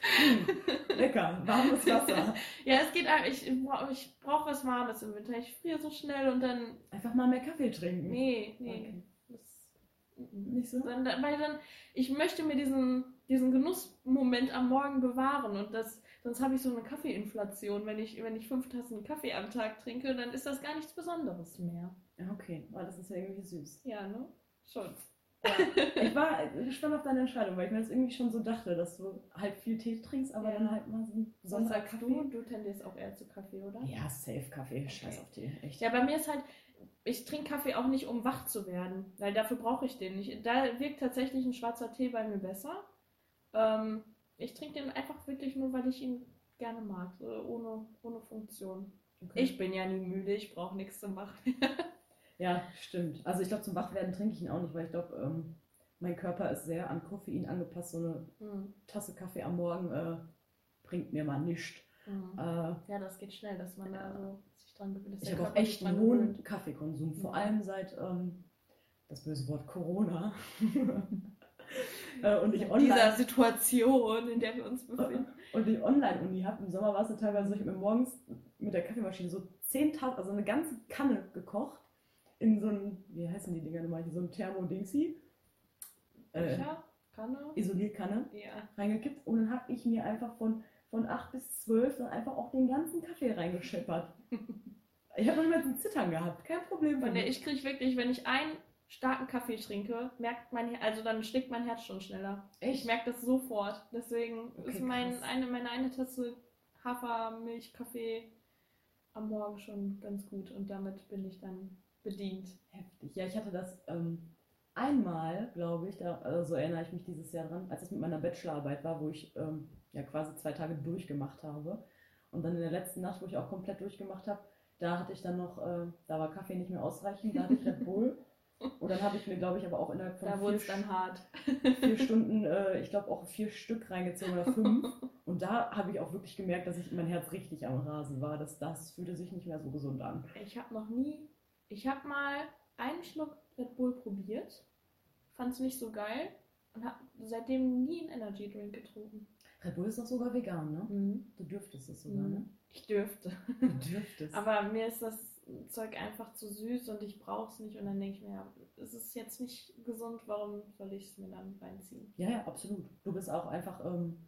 Hm, lecker, warmes Wasser. Ja, es geht einfach. Ich, ich brauche was Warmes im Winter. Ich friere so schnell und dann. Einfach mal mehr Kaffee trinken. Nee, nee. Okay. Das. Nicht so? Dann- weil dann, ich möchte mir diesen diesen Genussmoment am Morgen bewahren und das, sonst habe ich so eine Kaffeeinflation. Wenn ich, wenn ich fünf Tassen Kaffee am Tag trinke, dann ist das gar nichts Besonderes mehr. Ja, okay, aber das ist ja irgendwie süß. Ja, ne? Schon. Ja. Ich war gespannt auf deine Entscheidung, weil ich mir das irgendwie schon so dachte, dass du halt viel Tee trinkst, aber Ja. dann halt mal so ein besonderer sagst Kaffee. du? Du tendierst auch eher zu Kaffee, oder? Ja, safe Kaffee, scheiß auf Tee, echt. Ja, bei mir ist halt, ich trinke Kaffee auch nicht, um wach zu werden, weil dafür brauche ich den nicht. Da wirkt tatsächlich ein schwarzer Tee bei mir besser. Ähm, ich trinke den einfach wirklich nur, weil ich ihn gerne mag, so ohne, ohne Funktion. Okay. Ich bin ja nie müde, ich brauche nichts zu machen. Ja, stimmt. Also ich glaube, zum Wachwerden trinke ich ihn auch nicht, weil ich glaube, ähm, mein Körper ist sehr an Koffein angepasst. So eine Hm, Tasse Kaffee am Morgen äh, bringt mir mal nichts. hm. Äh, Ja, das geht schnell, dass man da so sich dran gewöhnt. dass ich habe auch echt einen hohen. Kaffeekonsum, vor Ja. allem seit ähm, das böse Wort Corona. äh, und ich In online dieser Situation, in der wir uns befinden. und ich Online-Uni habe. Im Sommer war es teilweise so, ich habe mir morgens mit der Kaffeemaschine so zehn Tassen, also eine ganze Kanne gekocht in so ein, wie heißen die Dinger nochmal, hier, so ein Thermodingsi. Äh? Kanne? Isolierkanne Ja. reingekippt und dann habe ich mir einfach von, von 8 bis 12 dann einfach auch den ganzen Kaffee reingescheppert. ich habe noch mal zum Zittern gehabt, kein Problem. Und mich. ich kriege wirklich, wenn ich einen starken Kaffee trinke, merkt mein also dann schlägt mein Herz schon schneller. Ich merke das sofort. Deswegen Okay, ist mein, krass. eine, meine eine Tasse Hafermilch, Kaffee am Morgen schon ganz gut und damit bin ich dann bedient. Heftig. Ja, ich hatte das ähm, einmal, glaube ich, da, also so erinnere ich mich dieses Jahr dran, als es mit meiner Bachelorarbeit war, wo ich ähm, ja quasi zwei Tage durchgemacht habe. Und dann in der letzten Nacht, wo ich auch komplett durchgemacht habe, da hatte ich dann noch, äh, da war Kaffee nicht mehr ausreichend, da hatte ich Red Bull. Und dann habe ich mir, glaube ich, aber auch innerhalb von Da vier, wurde es dann hart. vier Stunden, äh, ich glaube auch vier Stück reingezogen oder fünf. Und da habe ich auch wirklich gemerkt, dass ich mein Herz richtig am Rasen war. Das, das fühlte sich nicht mehr so gesund an. Ich habe noch nie, ich habe mal einen Schluck Red Bull probiert, fand es nicht so geil und habe seitdem nie einen Energy Drink getrunken. Red Bull ist doch sogar vegan, ne? Du dürftest es sogar, ne? Ich dürfte. Du dürftest. Aber mir ist das Zeug einfach zu süß und ich brauche es nicht. Und dann denke ich mir, ja, es ist jetzt nicht gesund, warum soll ich es mir dann reinziehen? Ja, ja, absolut. Du bist auch einfach, ähm,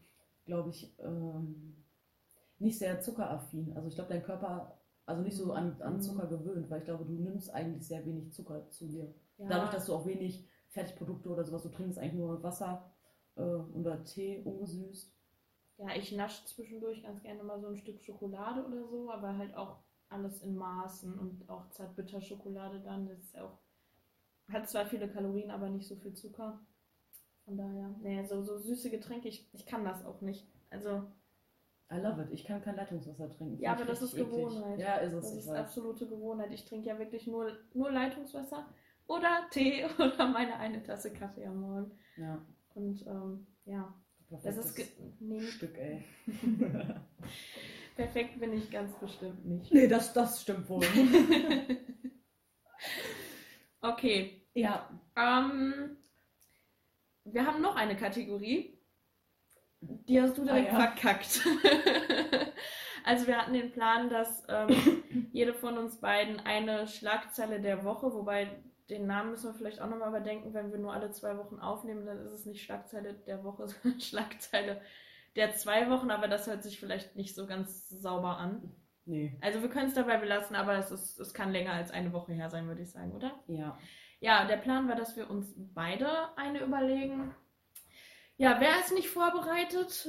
glaube ich, ähm, nicht sehr zuckeraffin. Also ich glaube, dein Körper, also nicht so an, an Mhm. Zucker gewöhnt, weil ich glaube, du nimmst eigentlich sehr wenig Zucker zu dir. Ja, Dadurch, dass du auch wenig Fertigprodukte oder sowas, du trinkst eigentlich nur Wasser äh, oder Tee ungesüßt. ja, ich nasche zwischendurch ganz gerne mal so ein Stück Schokolade oder so, aber halt auch alles in Maßen und auch Zartbitterschokolade dann. Das ist auch, hat zwar viele Kalorien, aber nicht so viel Zucker. Von daher, nee, so, so süße Getränke, ich, ich kann das auch nicht. Also, I love it. Ich kann kein Leitungswasser trinken. Ja, aber das ist eklig. Gewohnheit. Ja, ist es. das ist weiß. absolute Gewohnheit. Ich trinke ja wirklich nur, nur Leitungswasser oder Tee oder meine eine Tasse Kaffee am Morgen. Ja, Und ähm, ja, das ist. Nee, Stück, ey. perfekt bin ich ganz bestimmt nicht. nee, das, das stimmt wohl. okay. ja, Ähm, wir haben noch eine Kategorie. Die hast du direkt Ah, ja. verkackt. also wir hatten den Plan, dass ähm, jede von uns beiden eine Schlagzeile der Woche, wobei den Namen müssen wir vielleicht auch nochmal überdenken, wenn wir nur alle zwei Wochen aufnehmen, dann ist es nicht Schlagzeile der Woche, sondern Schlagzeile der zwei Wochen, aber das hört sich vielleicht nicht so ganz sauber an. nee. Also wir können es dabei belassen, aber es, ist, es kann länger als eine Woche her sein, würde ich sagen, oder? Ja. Ja, der Plan war, dass wir uns beide eine überlegen. Ja, wer ist nicht vorbereitet?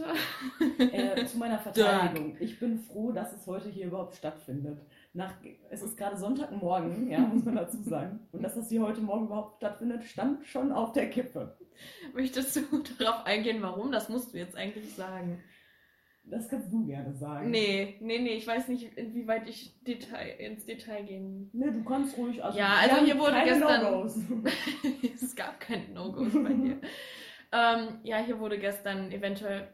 Äh, zu meiner Verteidigung. Ich bin froh, dass es heute hier überhaupt stattfindet. Nach, es ist gerade Sonntagmorgen, ja, muss man dazu sagen. Und dass das hier heute Morgen überhaupt stattfindet, stand schon auf der Kippe. Möchtest du darauf eingehen, warum? Das musst du jetzt eigentlich sagen. Das kannst du gerne sagen. Nee, nee, nee, ich weiß nicht, inwieweit ich Detail, ins Detail gehen. Nee, du kannst ruhig. Also, Ja, also hier wurde gestern- No-Gos. es gab keine No-Gos bei dir. ähm, ja, hier wurde gestern eventuell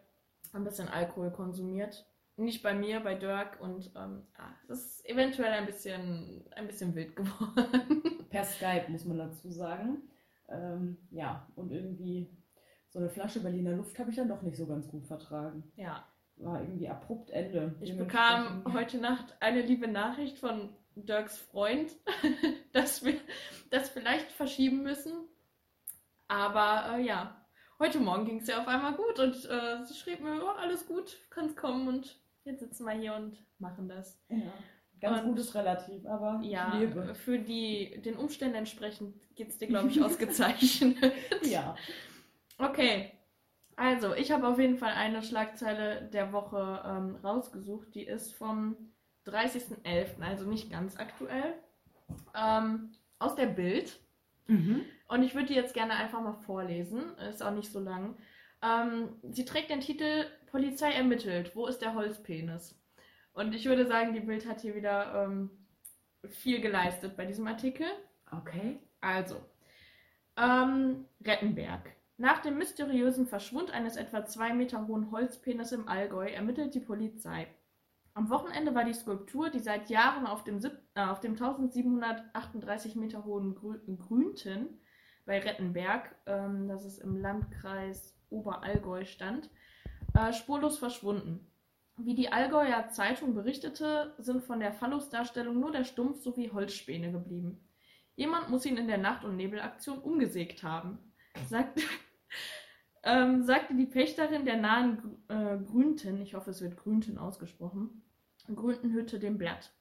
ein bisschen Alkohol konsumiert. Nicht bei mir, bei Dirk und ähm, ah, es ist eventuell ein bisschen, ein bisschen wild geworden. per Skype, muss man dazu sagen. Ähm, ja, und irgendwie so eine Flasche Berliner Luft habe ich dann doch nicht so ganz gut vertragen. ja, War irgendwie abrupt Ende. ich bekam heute Nacht eine liebe Nachricht von Dirks Freund, dass wir das vielleicht verschieben müssen. Aber äh, ja. heute Morgen ging es ja auf einmal gut und äh, sie schrieb mir, oh, alles gut, kannst kommen und jetzt sitzen wir hier und machen das. Ja. Ganz Und- gutes Relativ, aber Ja, ich lebe. für die, den Umständen entsprechend geht es dir, glaube ich, ausgezeichnet. Ja. Okay, also ich habe auf jeden Fall eine Schlagzeile der Woche ähm, rausgesucht. Die ist vom 30.11., also nicht ganz aktuell, ähm, aus der Bild. Mhm. Und ich würde die jetzt gerne einfach mal vorlesen. Ist auch nicht so lang. Ähm, sie trägt den Titel Polizei ermittelt. Wo ist der Holzpenis? Und ich würde sagen, die Bild hat hier wieder ähm, viel geleistet bei diesem Artikel. Okay. Also, ähm, Rettenberg. Nach dem mysteriösen Verschwund eines etwa zwei Meter hohen Holzpenis im Allgäu ermittelt die Polizei. Am Wochenende war die Skulptur, die seit Jahren auf dem, äh, auf dem 1738 Meter hohen Grü Grünten bei Rettenberg, ähm, das ist im Landkreis Oberallgäu stand, äh, spurlos verschwunden. Wie die Allgäuer Zeitung berichtete, sind von der Phallusdarstellung nur der Stumpf sowie Holzspäne geblieben. Jemand muss ihn in der Nacht- und Nebelaktion umgesägt haben, sagt, ähm, sagte die Pächterin der nahen äh, Grünten, ich hoffe es wird Grünten ausgesprochen, Grüntenhütte dem Blatt.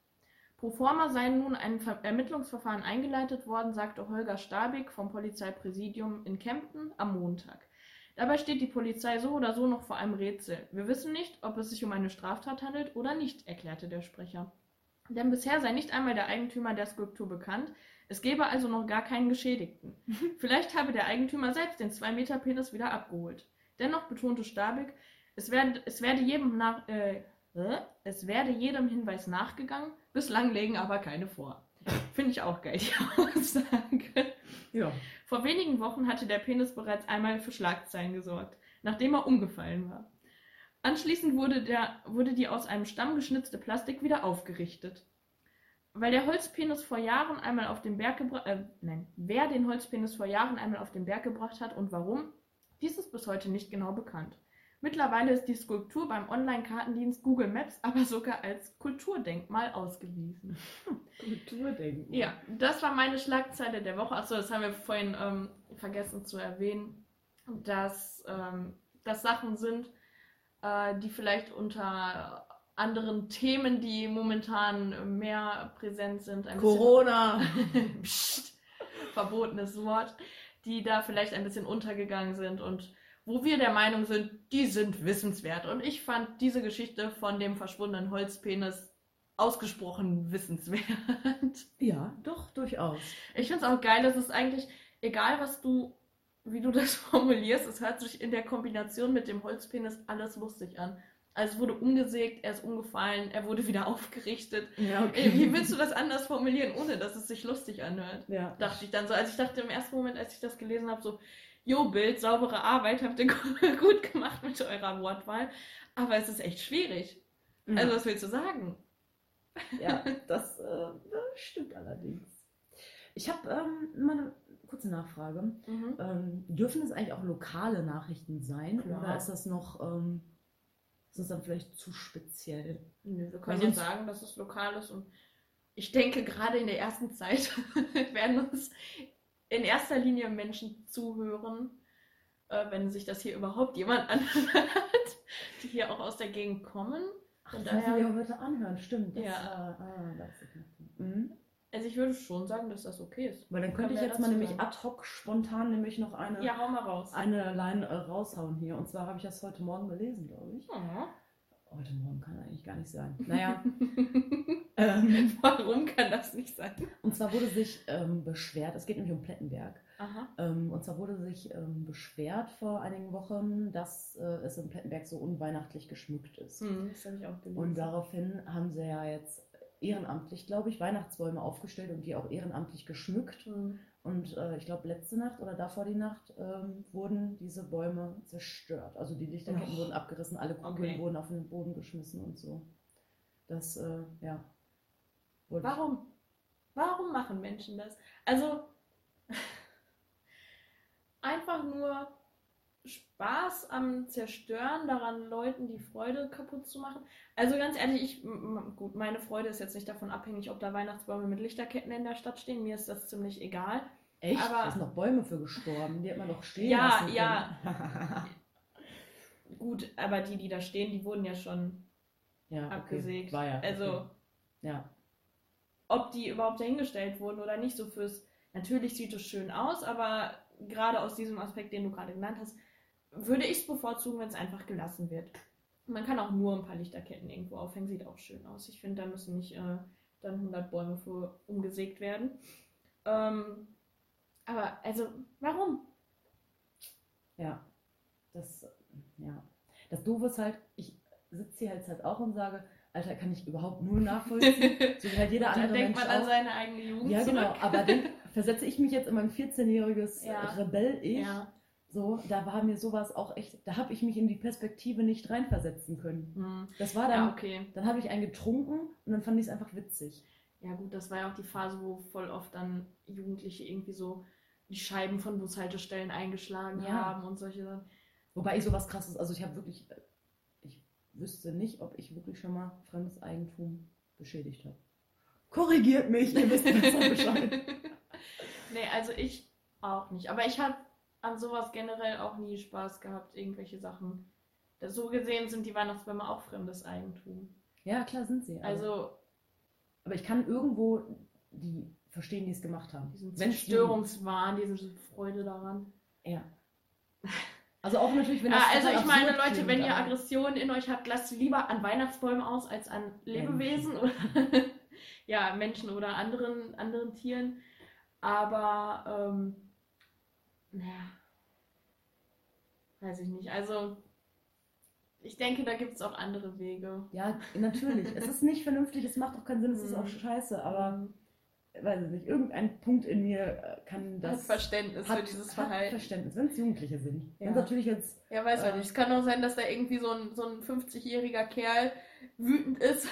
Pro forma sei nun ein Ver Ermittlungsverfahren eingeleitet worden, sagte Holger Stabig vom Polizeipräsidium in Kempten am Montag. Dabei steht die Polizei so oder so noch vor einem Rätsel. Wir wissen nicht, ob es sich um eine Straftat handelt oder nicht, erklärte der Sprecher. Denn bisher sei nicht einmal der Eigentümer der Skulptur bekannt, es gäbe also noch gar keinen Geschädigten. Vielleicht habe der Eigentümer selbst den 2-Meter-Penis wieder abgeholt. Dennoch betonte Stabig, es werde, es werde jedem nach, äh, es werde jedem Hinweis nachgegangen, bislang legen aber keine vor. Finde ich auch geil, die Aussage. Ja. Vor wenigen Wochen hatte der Penis bereits einmal für Schlagzeilen gesorgt, nachdem er umgefallen war. Anschließend wurde, der, wurde die aus einem Stamm geschnitzte Plastik wieder aufgerichtet. Weil der Holzpenis vor Jahren einmal auf den Berg gebracht, äh, nein, wer den Holzpenis vor Jahren einmal auf den Berg gebracht hat und warum, dies ist bis heute nicht genau bekannt. Mittlerweile ist die Skulptur beim Online-Kartendienst Google Maps aber sogar als Kulturdenkmal ausgewiesen. Kulturdenken. Ja, das war meine Schlagzeile der Woche. Achso, das haben wir vorhin ähm, vergessen zu erwähnen, dass das Sachen sind, äh, die vielleicht unter anderen Themen, die momentan mehr präsent sind, ein Corona. Psst, verbotenes Wort, die da vielleicht ein bisschen untergegangen sind und wo wir der Meinung sind, die sind wissenswert. Und ich fand diese Geschichte von dem verschwundenen Holzpenis ausgesprochen wissenswert. Ja, doch, durchaus. Ich finde es auch geil, dass es eigentlich, egal was du, wie du das formulierst, es hört sich in der Kombination mit dem Holzpenis alles lustig an. Also es wurde umgesägt, er ist umgefallen, er wurde wieder aufgerichtet. Ja, Ey, Wie willst du das anders formulieren, ohne dass es sich lustig anhört? Ja. Dachte ich dann so. Also ich dachte im ersten Moment, als ich das gelesen habe, so, Jo, Bild, saubere Arbeit, habt ihr gut gemacht mit eurer Wortwahl. Aber es ist echt schwierig. Also was willst du sagen? Ja, das äh, stimmt allerdings. Ich habe ähm, mal eine kurze Nachfrage. Mhm. Ähm, dürfen es eigentlich auch lokale Nachrichten sein Klar. oder ist das noch, ähm, ist das dann vielleicht zu speziell? Nö, wir können ja sagen, dass es lokal ist und ich denke, gerade in der ersten Zeit werden uns in erster Linie Menschen zuhören, äh, wenn sich das hier überhaupt jemand anhört, die hier auch aus der Gegend kommen. Ach, Von das müssen daher- wir heute anhören, stimmt. Das, Ja. äh, ah, das ist mhm. Also ich würde schon sagen, dass das okay ist. Weil dann könnte ich jetzt mal nämlich sagen. ad hoc spontan nämlich noch eine, Ja, hau mal raus. eine Line äh, raushauen hier. Und zwar habe ich das heute Morgen gelesen, glaube ich. Oh. Heute Morgen kann eigentlich gar nicht sein. Naja. ähm, Warum kann das nicht sein? und zwar wurde sich ähm, beschwert, es geht nämlich um Plettenberg. Aha. Ähm, und zwar wurde sich ähm, beschwert vor einigen Wochen, dass äh, es in Plettenberg so unweihnachtlich geschmückt ist. Hm, das habe ich auch gelesen. Und daraufhin haben sie ja jetzt ehrenamtlich, glaube ich, Weihnachtsbäume aufgestellt und die auch ehrenamtlich geschmückt. Hm. Und äh, ich glaube, letzte Nacht oder davor die Nacht ähm, wurden diese Bäume zerstört. Also die Lichterketten Och. wurden abgerissen, alle Kugeln Okay. wurden auf den Boden geschmissen und so. Das, äh, ja. ich- Warum? Warum machen Menschen das? Also einfach nur Spaß am Zerstören, daran Leuten die Freude kaputt zu machen. Also ganz ehrlich, ich, gut, meine Freude ist jetzt nicht davon abhängig, ob da Weihnachtsbäume mit Lichterketten in der Stadt stehen. Mir ist das ziemlich egal. Echt? Aber- da sind noch Bäume für gestorben. Die hat man doch stehen Ja, lassen ja. können. Gut, aber die, die da stehen, die wurden ja schon ja, okay. abgesägt. War ja. Also, Okay. Ja. ob die überhaupt dahingestellt wurden oder nicht, so fürs. Natürlich sieht es schön aus, aber gerade aus diesem Aspekt, den du gerade genannt hast, würde ich es bevorzugen, wenn es einfach gelassen wird. Man kann auch nur ein paar Lichterketten irgendwo aufhängen, sieht auch schön aus. Ich finde, da müssen nicht äh, dann 100 Bäume für umgesägt werden. Ähm, aber, also, warum? Ja. Das, ja. Das Doofe ist halt, ich sitze hier halt, halt auch und sage, Alter, kann ich überhaupt null nachvollziehen. so wie halt jeder da andere denkt Mensch man an auch. seine eigene Jugend Ja, zurück. genau. Aber dann versetze ich mich jetzt in mein 14-jähriges Ja. Rebell-Ich. Ja. So, da war mir sowas auch echt, da habe ich mich in die Perspektive nicht reinversetzen können. Hm. Das war dann, Ja, okay. dann habe ich einen getrunken und dann fand ich es einfach witzig. Ja gut, das war ja auch die Phase, wo voll oft dann Jugendliche irgendwie so die Scheiben von Bushaltestellen eingeschlagen Ja. haben und solche Sachen. Wobei ich sowas krasses, also ich habe wirklich, ich wüsste nicht, ob ich wirklich schon mal fremdes Eigentum beschädigt habe. Korrigiert mich, ihr wisst besser Bescheid. nee, also ich auch nicht. Aber ich habe an sowas generell auch nie Spaß gehabt, irgendwelche Sachen. So gesehen sind die Weihnachtsbäume auch fremdes Eigentum. Ja, klar sind sie. aber- Also aber ich kann irgendwo die verstehen, die es gemacht haben. diesen Wenn's Zerstörungswahn, diese Freude daran. Ja. Also auch natürlich, wenn das Ja, also ich meine, Leute, wenn ihr Aggressionen in euch habt, lasst lieber an Weihnachtsbäume aus als an Lebewesen oder ja, Menschen oder anderen, anderen Tieren. Aber ähm, naja, weiß ich nicht. Also ich denke, da gibt es auch andere Wege. Ja, natürlich. es ist nicht vernünftig, es macht auch keinen Sinn, es ist Mhm. auch scheiße, aber weiß ich nicht, irgendein Punkt in mir äh, kann hat das. Verständnis für dieses hat Verhalten. Verständnis, wenn es Jugendliche sind. Ja. Wenn natürlich jetzt. Ja, weiß Äh, ich nicht. Es kann auch sein, dass da irgendwie so ein, so ein 50-jähriger Kerl wütend ist.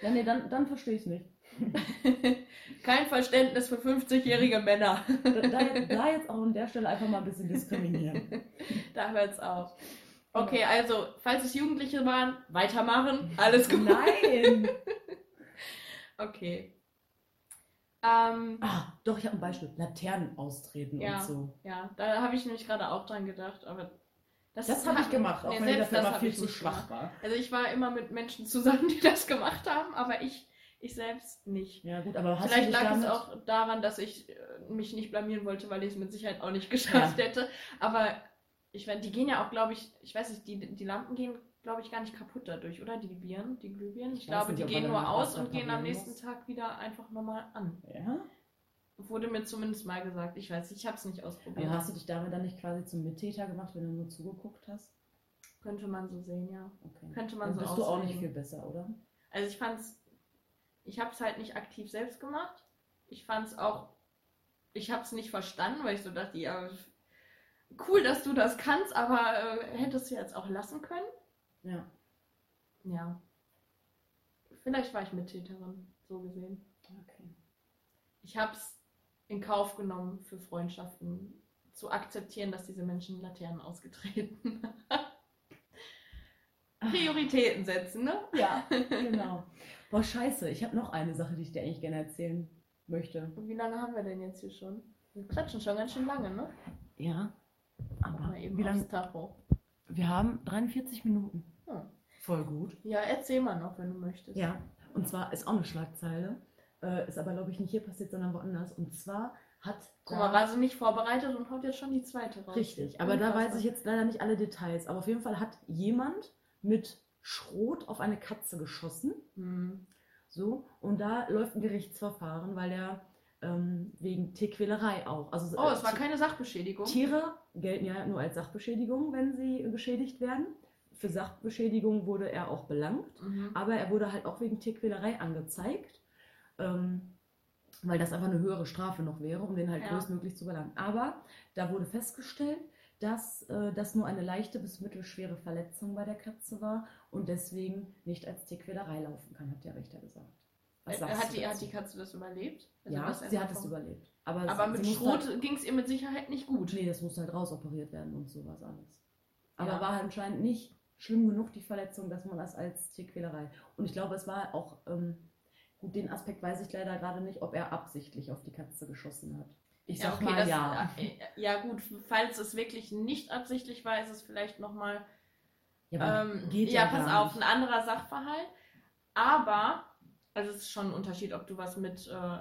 Ja, nee, dann, dann verstehe ich es nicht. Kein Verständnis für 50-jährige Männer. Da, da, jetzt- auch an der Stelle einfach mal ein bisschen diskriminieren. Da hört's auf. Okay, also, falls es Jugendliche waren, weitermachen. Alles gut. Nein! Okay. Ähm, Ah, doch, ich habe ein Beispiel. Laternen austreten Ja. und so. ja, da habe ich nämlich gerade auch dran gedacht, aber das, Das habe ich gemacht, auch nee, wenn ich selbst dafür hab viel zu schwach war. Also ich war immer mit Menschen zusammen, die das gemacht haben, aber ich, ich selbst nicht. Ja, gut, aber Vielleicht lag damit... es auch daran, dass ich äh, mich nicht blamieren wollte, weil ich es mit Sicherheit auch nicht geschafft hätte. Aber ich weiß, die gehen ja auch, glaube ich, ich weiß nicht, die, die Lampen gehen, glaube ich, gar nicht kaputt dadurch, oder? Die Birnen, die Glühbirnen. Ich, Ich glaube, nicht, die gehen nur aus und gehen am nächsten muss. Tag wieder einfach nochmal an. Ja? Wurde mir zumindest mal gesagt. Ich weiß, ich habe es nicht ausprobiert. Aber hast du dich damit dann nicht quasi zum Mittäter gemacht, wenn du nur zugeguckt hast? Könnte man so sehen, ja. Okay. Könnte man dann so bist du auch nicht viel besser, oder? Also ich fand's, ich habe es halt nicht aktiv selbst gemacht. Ich fand es auch, ich habe es nicht verstanden, weil ich so dachte, ja, cool, dass du das kannst, aber äh, hättest du jetzt auch lassen können. Ja. Ja. Vielleicht war ich Mittäterin, so gesehen. Okay. Ich habe es in Kauf genommen, für Freundschaften zu akzeptieren, dass diese Menschen Laternen ausgetreten Prioritäten setzen, ne? Ja, genau. Boah, scheiße. Ich habe noch eine Sache, die ich dir eigentlich gerne erzählen möchte. Und wie lange haben wir denn jetzt hier schon? Wir quatschen schon ganz schön lange, ne? Ja. Aber wie lange? Tacho. Wir haben 43 Minuten. Hm. Voll gut. Ja, erzähl mal noch, wenn du möchtest. Ja. Und zwar ist auch eine Schlagzeile. Äh, ist aber, glaube ich, nicht hier passiert, sondern woanders. Und zwar hat. Guck mal, war sie nicht vorbereitet und haut jetzt schon die zweite raus. Richtig, aber da Unfassbar. weiß ich jetzt leider nicht alle Details. Aber auf jeden Fall hat jemand mit Schrot auf eine Katze geschossen. Hm. So, und da läuft ein Gerichtsverfahren, weil er ähm, wegen Tierquälerei auch. Also, Oh, äh, es war keine Sachbeschädigung. Tiere gelten ja nur als Sachbeschädigung, wenn sie geschädigt werden. Für Sachbeschädigung wurde er auch belangt, Mhm. aber er wurde halt auch wegen Tierquälerei angezeigt, ähm, weil das einfach eine höhere Strafe noch wäre, um den halt Ja. größtmöglich zu belangen. Aber da wurde festgestellt, dass äh, das nur eine leichte bis mittelschwere Verletzung bei der Katze war und deswegen nicht als Tierquälerei laufen kann, hat der Richter gesagt. Was Äh, hat, die, hat die Katze das überlebt? Also ja, das sie hat es überlebt. Aber, Aber sie, mit Schrot ging es ihr mit Sicherheit nicht gut. Nee, das musste halt rausoperiert werden und sowas alles. Aber Ja. war halt anscheinend nicht schlimm genug, die Verletzung, dass man das als Tierquälerei. Und ich glaube, es war auch, ähm, gut, den Aspekt weiß ich leider gerade nicht, ob er absichtlich auf die Katze geschossen hat. Ich Ja, sag okay, mal das, ja. ja gut, falls es wirklich nicht absichtlich war, ist es vielleicht nochmal Ja, Ähm, ja, ja, pass auf, ein anderer Sachverhalt. Aber, also es ist schon ein Unterschied, ob du was mit, äh,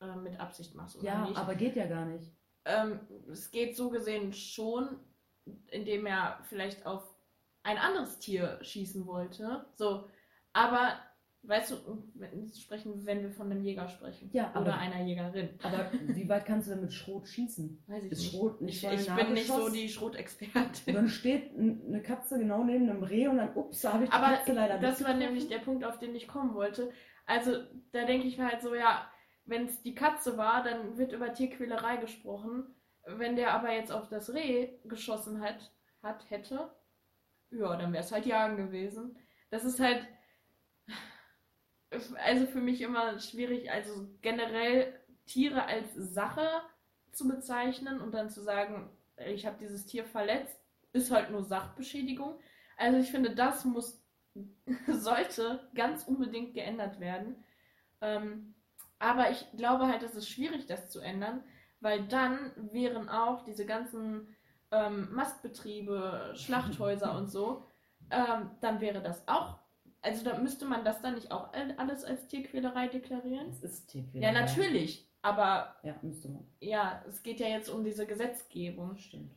äh, mit Absicht machst oder Ja, nicht. aber geht ja gar nicht. ähm, es geht so gesehen schon, indem er vielleicht auf ein anderes Tier schießen wollte. So, aber weißt du, wenn, sprechen, wenn wir von einem Jäger sprechen. Ja, oder einer Jägerin. Aber wie weit kannst du denn mit Schrot schießen? Weiß ich Ist nicht. Schrot nicht Ich, ich bin nicht so die Schrotexpertin. Dann steht eine Katze genau neben einem Reh und dann, ups, da habe ich die Aber Katze leider das war nämlich der Punkt, auf den ich kommen wollte. Also, da denke ich mir halt so, ja, wenn es die Katze war, dann wird über Tierquälerei gesprochen. Wenn der aber jetzt auf das Reh geschossen hat, hat hätte, ja, dann wäre es halt Jagen gewesen. Das ist halt, also für mich immer schwierig, also generell Tiere als Sache zu bezeichnen und dann zu sagen, ich habe dieses Tier verletzt, ist halt nur Sachbeschädigung. Also ich finde, das muss, sollte ganz unbedingt geändert werden. Ähm, aber ich glaube halt, es ist schwierig, das zu ändern, weil dann wären auch diese ganzen ähm, Mastbetriebe, Schlachthäuser und so, ähm, dann wäre das auch, also da müsste man das dann nicht auch all- alles als Tierquälerei deklarieren? Es ist Tierquälerei. Ja, natürlich, aber Ja, müsste man. ja, es geht ja jetzt um diese Gesetzgebung. Stimmt.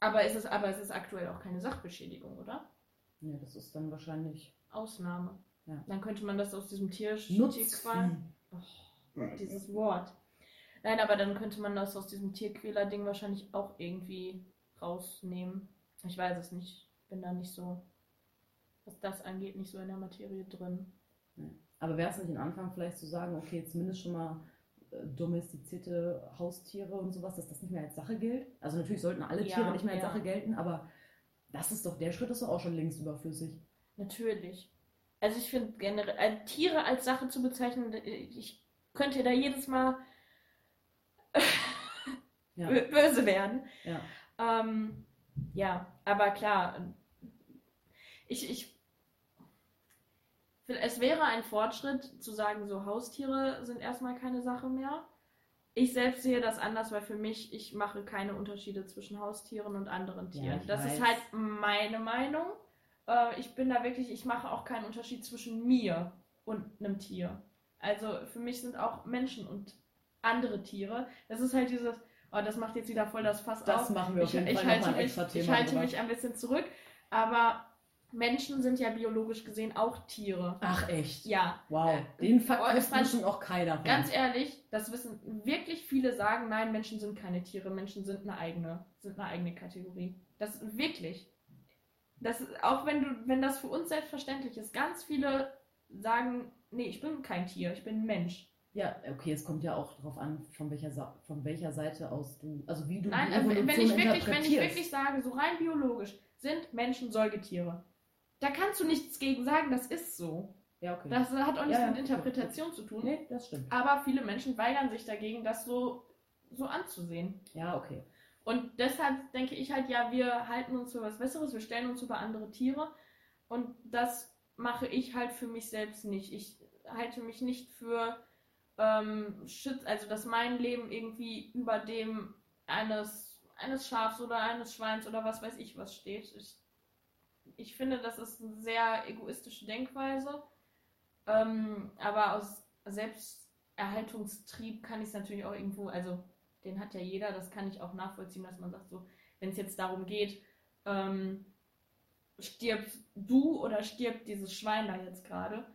Aber es ist, aber es ist aktuell auch keine Sachbeschädigung, oder? Ja, das ist dann wahrscheinlich Ausnahme. Ja. Dann könnte man das aus diesem Tier. Tierqual, dieses Wort. Nein, aber dann könnte man das aus diesem Tierquäler-Ding wahrscheinlich auch irgendwie rausnehmen. Ich weiß es nicht. Bin da nicht so, was das angeht, nicht so in der Materie drin. Aber wäre es nicht ein Anfang vielleicht zu sagen, okay, zumindest schon mal äh, domestizierte Haustiere und sowas, dass das nicht mehr als Sache gilt? Also natürlich sollten alle Ja, Tiere nicht mehr als ja. Sache gelten, aber das ist doch, der Schritt ist doch auch schon längst überflüssig. Natürlich. Also ich finde generell, äh, Tiere als Sache zu bezeichnen, äh, ich könnte da jedes Mal Ja. bö- böse werden. Ja. Ähm, ja, aber klar, ich, ich, es wäre ein Fortschritt zu sagen, so Haustiere sind erstmal keine Sache mehr. Ich selbst sehe das anders, weil für mich, ich mache keine Unterschiede zwischen Haustieren und anderen Ja, Tieren. ich das ist weiß. halt meine Meinung. Äh, ich bin da wirklich, ich mache auch keinen Unterschied zwischen mir und einem Tier. Also für mich sind auch Menschen und andere Tiere. Das ist halt dieses, oh, das macht jetzt wieder voll das Fass Das auf. machen wir auf Ich, jeden ich, Fall noch halte mich, ich halte mich ein bisschen zurück, aber Menschen sind ja biologisch gesehen auch Tiere. Ach echt? Ja, Wow, den Fakt Oh, wusste Franz, schon auch keiner ganz ehrlich, das wissen wirklich viele sagen, nein, Menschen sind keine Tiere, Menschen sind eine eigene, sind eine eigene Kategorie. Das wirklich. Das ist, auch wenn du, wenn das für uns selbstverständlich ist, ganz viele sagen, nee, ich bin kein Tier, ich bin ein Mensch. Ja, okay, es kommt ja auch darauf an, von welcher, von welcher Seite aus du, also wie du Nein, die äh, wenn Evolution ich wirklich, wenn ich wirklich sage, so rein biologisch, sind Menschen Säugetiere. Da kannst du nichts gegen sagen, das ist so. ja, okay. Das hat auch nichts Ja, ja, mit Interpretation zu tun. nee, das stimmt. Aber viele Menschen weigern sich dagegen, das so, so anzusehen. Ja, okay. Und deshalb denke ich halt, ja, wir halten uns für was Besseres, wir stellen uns über andere Tiere. Und das mache ich halt für mich selbst nicht. Ich halte mich nicht für ähm, schütz, also dass mein Leben irgendwie über dem eines, eines Schafs oder eines Schweins oder was weiß ich was steht. Ich, ich finde, das ist eine sehr egoistische Denkweise. Ähm, aber aus Selbsterhaltungstrieb kann ich es natürlich auch irgendwo, also den hat ja jeder, das kann ich auch nachvollziehen, dass man sagt, so, wenn es jetzt darum geht, ähm, stirbst du oder stirbt dieses Schwein da jetzt gerade,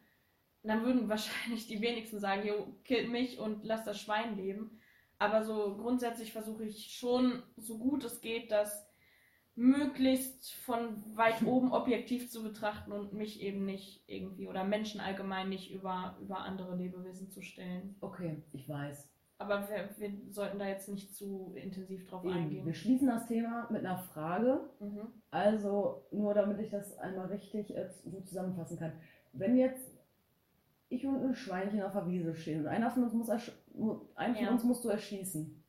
dann würden wahrscheinlich die wenigsten sagen, jo, kill mich und lass das Schwein leben. Aber so grundsätzlich versuche ich schon, so gut es geht, das möglichst von weit oben objektiv zu betrachten und mich eben nicht irgendwie oder Menschen allgemein nicht über, über andere Lebewesen zu stellen. Okay, ich weiß. Aber wir, wir sollten da jetzt nicht zu intensiv drauf Eben, wir eingehen. schließen das Thema mit einer Frage. Mhm. Also, nur damit ich das einmal richtig äh, so zusammenfassen kann. Wenn jetzt ich und ein Schweinchen auf der Wiese stehen und einer von uns muss, ersch Ja. uns musst du erschießen,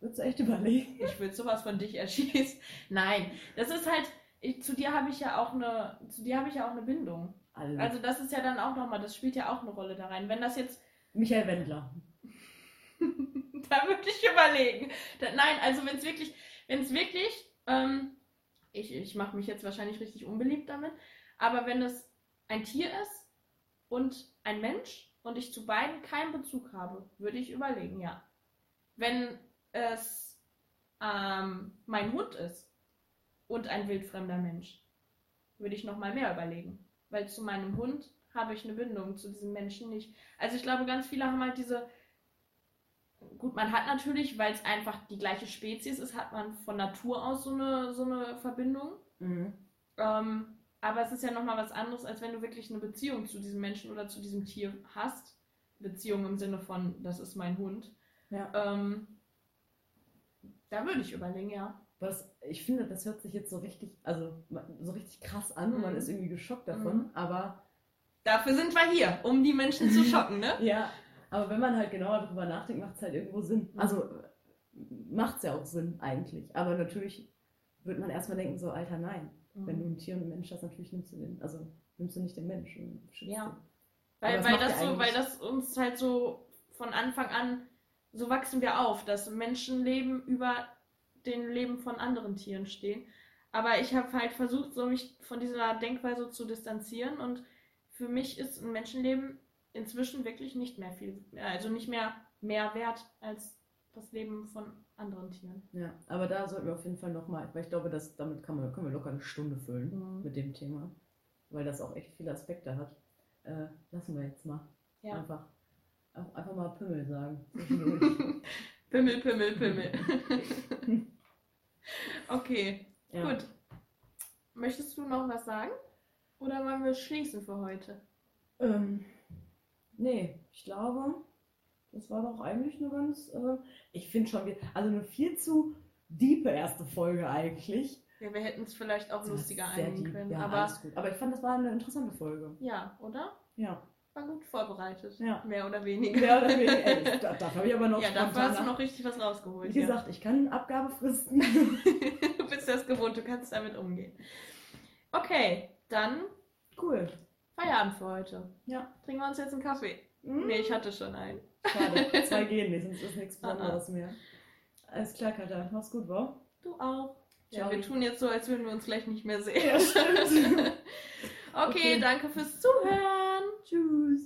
würdest du echt überlegen? Ich will sowas von dich erschießen. Nein, das ist halt, ich, zu dir habe ich ja auch eine, zu dir habe ich ja auch eine Bindung. Alle. Also das ist ja dann auch nochmal, das spielt ja auch eine Rolle da rein. Wenn das jetzt, Michael Wendler. da würde ich überlegen. Da, nein, also wenn es wirklich, wenn es wirklich, ähm, ich, ich mache mich jetzt wahrscheinlich richtig unbeliebt damit, aber wenn es ein Tier ist und ein Mensch und ich zu beiden keinen Bezug habe, würde ich überlegen, ja. Wenn es ähm, mein Hund ist und ein wildfremder Mensch, würde ich noch mal mehr überlegen. Weil zu meinem Hund habe ich eine Bindung, zu diesem Menschen nicht. Also ich glaube, ganz viele haben halt diese. Gut, man hat natürlich, weil es einfach die gleiche Spezies ist, hat man von Natur aus so eine, so eine Verbindung. Mhm. Ähm, aber es ist ja nochmal was anderes, als wenn du wirklich eine Beziehung zu diesem Menschen oder zu diesem Tier hast. Beziehung im Sinne von, das ist mein Hund. Ja. Ähm, da würde ich überlegen, ja. Was, ich finde, das hört sich jetzt so richtig, also so richtig krass an und man Mhm. ist irgendwie geschockt davon, Mhm. aber Dafür sind wir hier, um die Menschen zu schocken, ne? ja, aber wenn man halt genauer drüber nachdenkt, macht es halt irgendwo Sinn. Mhm. Also macht es ja auch Sinn eigentlich, aber natürlich wird man erstmal denken, so, Alter, nein. Wenn du ein Tier und einen Mensch hast, natürlich nimmst du den, also nimmst du nicht den Menschen. Ja. den. Weil, das weil, das ja so, weil das uns halt so von Anfang an, so wachsen wir auf, dass Menschenleben über den Leben von anderen Tieren stehen. Aber ich habe halt versucht, so mich von dieser Denkweise zu distanzieren und für mich ist ein Menschenleben inzwischen wirklich nicht mehr viel, also nicht mehr mehr wert als das Leben von anderen Tieren. Ja, aber da sollten wir auf jeden Fall nochmal, weil ich glaube, dass damit kann man, können wir locker eine Stunde füllen Mhm. mit dem Thema, weil das auch echt viele Aspekte hat. Äh, lassen wir jetzt mal. Ja. Einfach, auch einfach mal Pimmel sagen. Pimmel, Pimmel, Pimmel. okay, ja. gut. Möchtest du noch was sagen? Oder wollen wir schließen für heute? Ähm, nee, ich glaube, das war doch eigentlich eine ganz, äh, ich finde schon, also eine viel zu diepe erste Folge eigentlich. Ja, wir hätten es vielleicht auch lustiger Sehr einigen können. Ja, aber alles gut. Aber ich fand, das war eine interessante Folge. ja, oder? Ja. War gut vorbereitet. Ja. Mehr oder weniger. Mehr oder weniger. Ey, da, dafür habe ich aber noch ja, dafür spontan hast du noch richtig was rausgeholt. Wie gesagt, ich kann Abgabefristen. ja. du bist das gewohnt, du kannst damit umgehen. Okay, dann cool. Feierabend für heute. Ja. Trinken wir uns jetzt einen Kaffee. Mm. Nee, ich hatte schon einen. Schade. Zwei gehen nicht, sonst ist nichts Ah, ah. Besonderes mehr. Alles klar, Katja. Mach's gut, wa? Du auch. Ja, Ciao. wir tun jetzt so, als würden wir uns gleich nicht mehr sehen. Ja, stimmt. okay, Okay. danke fürs Zuhören. Tschüss.